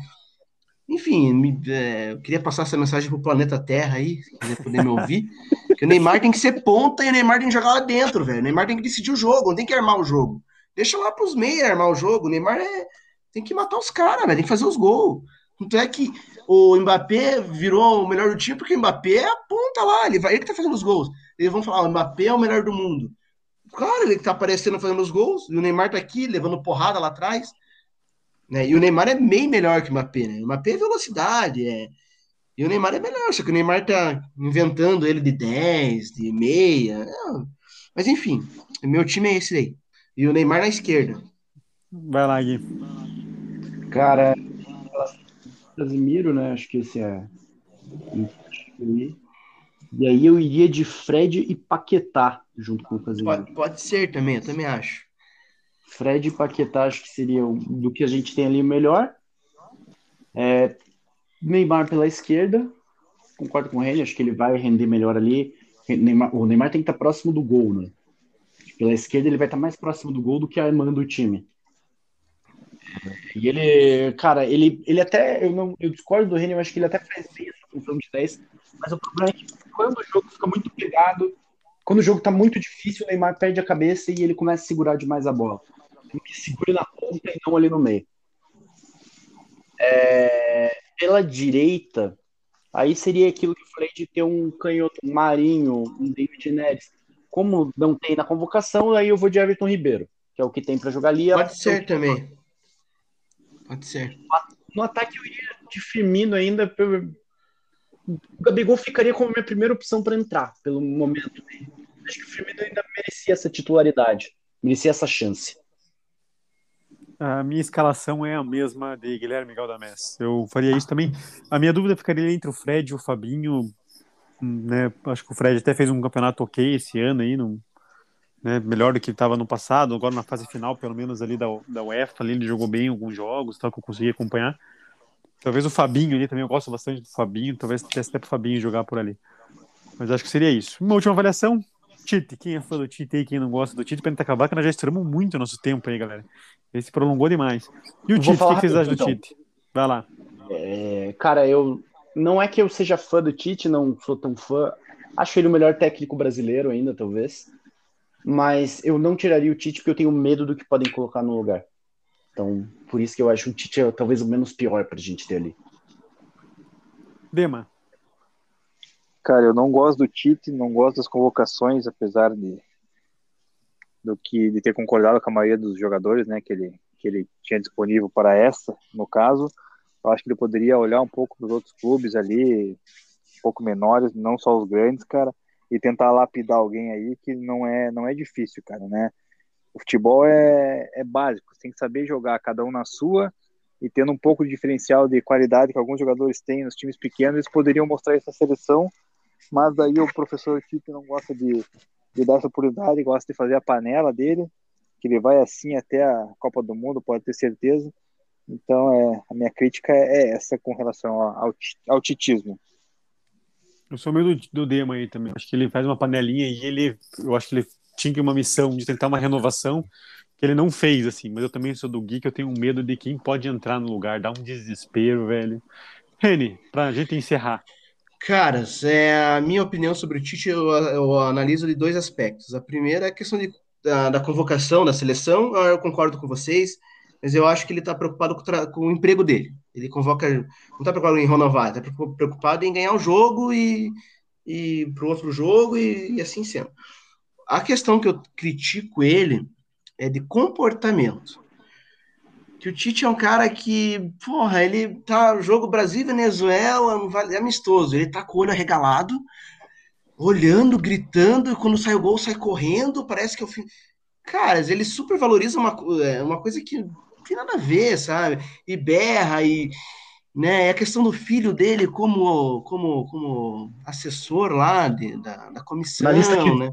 Enfim, me- é, eu queria passar essa mensagem pro planeta Terra aí, quiser poder me ouvir. Que o Neymar tem que ser ponta e o Neymar tem que jogar lá dentro, velho. O Neymar tem que decidir o jogo, não tem que armar o jogo. Deixa lá pros meios armar o jogo. O Neymar é- tem que matar os caras, velho. Tem que fazer os gols. Tanto é que o Mbappé virou o melhor do time porque o Mbappé é a ponta lá. Ele, vai, ele que tá fazendo os gols. Eles vão falar: o Mbappé é o melhor do mundo. Claro, ele que tá aparecendo fazendo os gols. E o Neymar tá aqui levando porrada lá atrás. Né? E o Neymar é bem melhor que o Mbappé, né? O Mbappé é velocidade, é. E o Neymar é melhor, só que o Neymar tá inventando ele de 10, de meia. Não. Mas enfim, meu time é esse aí. E o Neymar na esquerda. vai lá, Gui. Cara, Casimiro, né? Acho que esse é. E aí eu iria de Fred e Paquetá junto com o Casimiro. Pode, pode ser também, eu também acho. Fred e Paquetá acho que seria do que a gente tem ali o melhor. É, Neymar pela esquerda. Concordo com o Reni, acho que ele vai render melhor ali. Neymar- o Neymar tem que estar próximo do gol, né? Pela esquerda ele vai estar mais próximo do gol do que armando o time. E ele, cara, ele, ele até, eu, não, eu discordo do Reni, eu acho que ele até faz bem essa função de 10, mas o problema é que quando o jogo fica muito pegado, quando o jogo tá muito difícil, o Neymar perde a cabeça e ele começa a segurar demais a bola. Tem que segure na ponta e não ali no meio. É, pela direita, Aí seria aquilo que eu falei de ter um canhoto, um Marinho, um David Neres. Como não tem na convocação, aí eu vou de Everton Ribeiro, que é o que tem para jogar ali. Pode ser também. Pode ser. No ataque eu iria de Firmino ainda. O Gabigol ficaria como minha primeira opção para entrar, pelo momento. Acho que o Firmino ainda merecia essa titularidade, merecia essa chance. A minha escalação é a mesma de Guilherme Galdamés. Eu faria isso também. A minha dúvida ficaria entre o Fred e o Fabinho. Né? Acho que o Fred até fez um campeonato ok esse ano aí, né? melhor do que estava no passado. Agora na fase final, pelo menos ali da, da UEFA, ali, ele jogou bem em alguns jogos, tal, que eu consegui acompanhar. Talvez o Fabinho ali também, eu gosto bastante do Fabinho, talvez desse até pro Fabinho jogar por ali. Mas acho que seria isso. Uma última avaliação, Tite, quem é fã do Tite aí, quem não gosta do Tite, pra gente acabar, que nós já estouramos muito o nosso tempo aí, galera. Esse prolongou demais. E o Tite, o que, vocês acham do então. Tite? Vai lá. É, cara, eu. Não é que eu seja fã do Tite, não sou tão fã. Acho ele o melhor técnico brasileiro ainda, talvez. Mas eu não tiraria o Tite porque eu tenho medo do que podem colocar no lugar. Então, por isso que eu acho o Tite é, talvez o menos pior pra gente ter ali. Dema. Cara, eu não gosto do Tite, não gosto das convocações, apesar de do que de ter concordado com a maioria dos jogadores, né, que ele que ele tinha disponível para essa, no caso. Eu acho que ele poderia olhar um pouco para os outros clubes ali, um pouco menores, não só os grandes, cara, e tentar lapidar alguém aí que não é não é difícil, cara, né? O futebol é, é básico, tem que saber jogar cada um na sua e tendo um pouco de diferencial de qualidade que alguns jogadores têm nos times pequenos, eles poderiam mostrar essa seleção mas daí o professor Tite não gosta de, de dar essa oportunidade, gosta de fazer a panela dele, que ele vai assim até a Copa do Mundo, pode ter certeza. Então, é, a minha crítica é essa com relação ao, ao titismo. Eu sou meio do, do Dema aí também. Acho que ele faz uma panelinha e ele, eu acho que ele tinha uma missão de tentar uma renovação que ele não fez, assim. Mas eu também sou do que eu tenho medo de quem pode entrar no lugar, dá um desespero, velho. Reni, pra gente encerrar. Caras, é, a minha opinião sobre o Tite eu, eu analiso de dois aspectos. A primeira é a questão de, da, da, convocação, da seleção, eu concordo com vocês, mas eu acho que ele está preocupado com, com, o emprego dele. Ele convoca, não está preocupado em renovar, está preocupado em ganhar o jogo e, e para o outro jogo e, e assim sendo. A questão que eu critico ele é de comportamento que o Tite é um cara que, porra, ele tá jogo Brasil e Venezuela, é amistoso, ele tá com o olho arregalado, olhando, gritando, e quando sai o gol sai correndo, parece que é o fim. Cara, ele super valoriza uma, é, uma coisa que não tem nada a ver, sabe? E berra e né, é a questão do filho dele como como como assessor lá de, da, da comissão, né?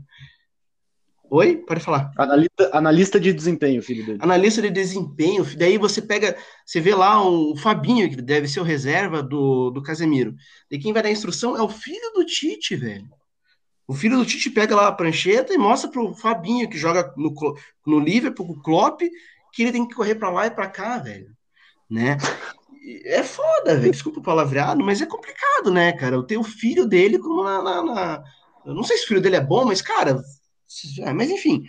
Oi? Pode falar. Analista, analista de desempenho, filho dele. Analista de desempenho. Daí você pega, você vê lá o Fabinho, que deve ser o reserva do, do Casemiro. E quem vai dar instrução é o filho do Tite, velho. O filho do Tite pega lá a prancheta e mostra pro Fabinho, que joga no, no Liverpool, o Klopp, que ele tem que correr para lá e para cá, velho. Né? É foda, velho. Desculpa o palavreado, mas é complicado, né, cara? Eu tenho o filho dele como na, na, na... Eu não sei se o filho dele é bom, mas, cara, mas enfim.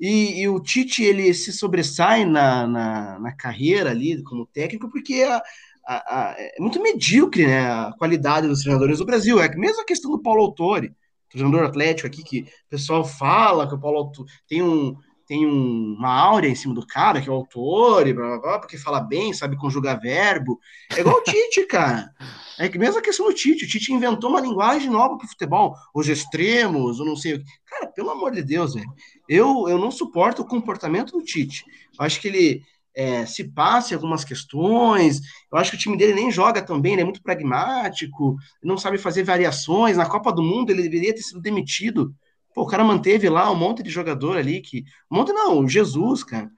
E, e, o Tite ele se sobressai na, na, na, carreira ali como técnico porque a, a, a, é muito medíocre né, a qualidade dos treinadores do Brasil. É mesmo a questão do Paulo Autori, treinador atlético aqui, que o pessoal fala que o Paulo Autori tem um, tem um, uma áurea em cima do cara, que é o autor, e blá, blá, blá, porque fala bem, sabe conjugar verbo. É igual o Tite, cara. É que mesmo a questão do Tite. O Tite inventou uma linguagem nova para o futebol. Os extremos, ou não sei o que. Cara, pelo amor de Deus, velho. Eu, eu não suporto o comportamento do Tite. Eu acho que ele é, se passa em algumas questões. Eu acho que o time dele nem joga tão bem, ele é muito pragmático, não sabe fazer variações. Na Copa do Mundo ele deveria ter sido demitido Pô, o cara manteve lá um monte de jogador ali que. Um monte não, Jesus, cara.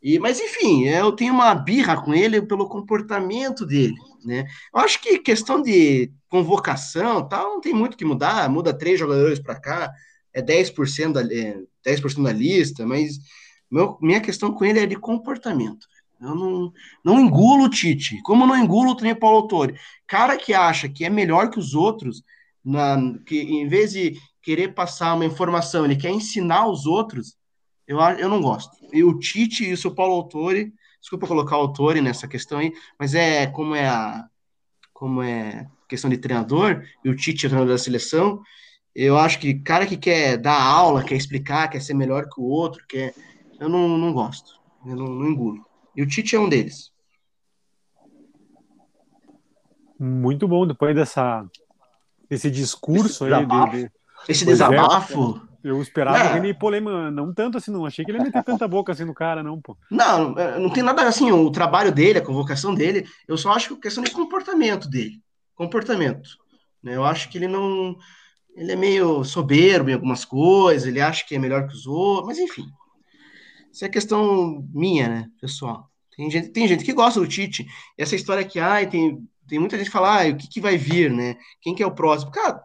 E, mas enfim, eu tenho uma birra com ele pelo comportamento dele, né? Eu acho que questão de convocação tal, não tem muito que mudar, muda três jogadores para cá, é 10% da, é 10% da lista, mas meu, minha questão com ele é de comportamento. Eu não, não engulo o Tite, como não engulo também o Paulo Autori. Cara que acha que é melhor que os outros, na, que em vez de querer passar uma informação, ele quer ensinar os outros, eu, eu não gosto. E o Tite e o seu Paulo Autori, desculpa colocar o Autori nessa questão aí, mas é como é a como é questão de treinador, e o Tite é o treinador da seleção. Eu acho que cara que quer dar aula, quer explicar, quer ser melhor que o outro, quer... eu não, não gosto, eu não, não engulo. E o Tite é um deles. Muito bom, depois dessa, desse discurso aí. De, de... Esse desabafo. É, eu esperava que ele polêmica, não tanto assim, não. Achei que ele ia meter tanta boca assim no cara, não, pô. Não, não tem nada assim, o trabalho dele, a convocação dele, eu só acho que é questão de comportamento dele. Comportamento. Né? Eu acho que ele não. Ele é meio soberbo em algumas coisas, ele acha que é melhor que os outros, mas enfim. Isso é questão minha, né, pessoal? Tem gente, tem gente que gosta do Tite. Essa história que, ai, tem tem muita gente que fala, ah, o que, que vai vir, né? Quem que é o próximo? Cara,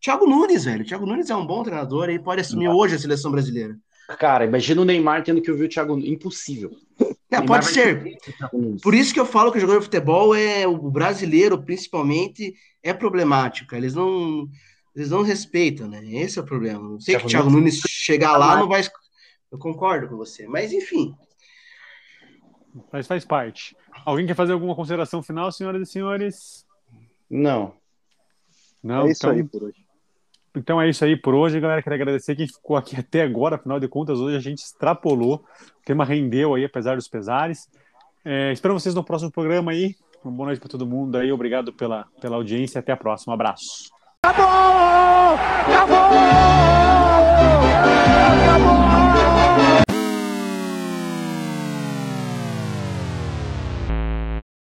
Thiago Nunes, velho. Thiago Nunes é um bom treinador e pode assumir Não. hoje a seleção brasileira. Cara, imagina o Neymar tendo que ouvir o Thiago Nunes. Impossível. Não, pode ser. Por isso que eu falo que o jogador de futebol é o brasileiro, principalmente, é problemático. Eles não, eles não respeitam, né? Esse é o problema. Não sei Thiago que o Thiago Nunes chegar lá não vai. Eu concordo com você, mas enfim. Mas faz parte. Alguém quer fazer alguma consideração final, senhoras e senhores? Não. Não, é isso então... aí por hoje. Então é isso aí por hoje, galera. Queria agradecer quem ficou aqui até agora. Afinal de contas, hoje a gente extrapolou. O tema rendeu aí, apesar dos pesares. É, espero vocês no próximo programa aí. Uma boa noite para todo mundo aí. Obrigado pela, pela audiência. Até a próxima. Um abraço. Acabou! Acabou! Acabou!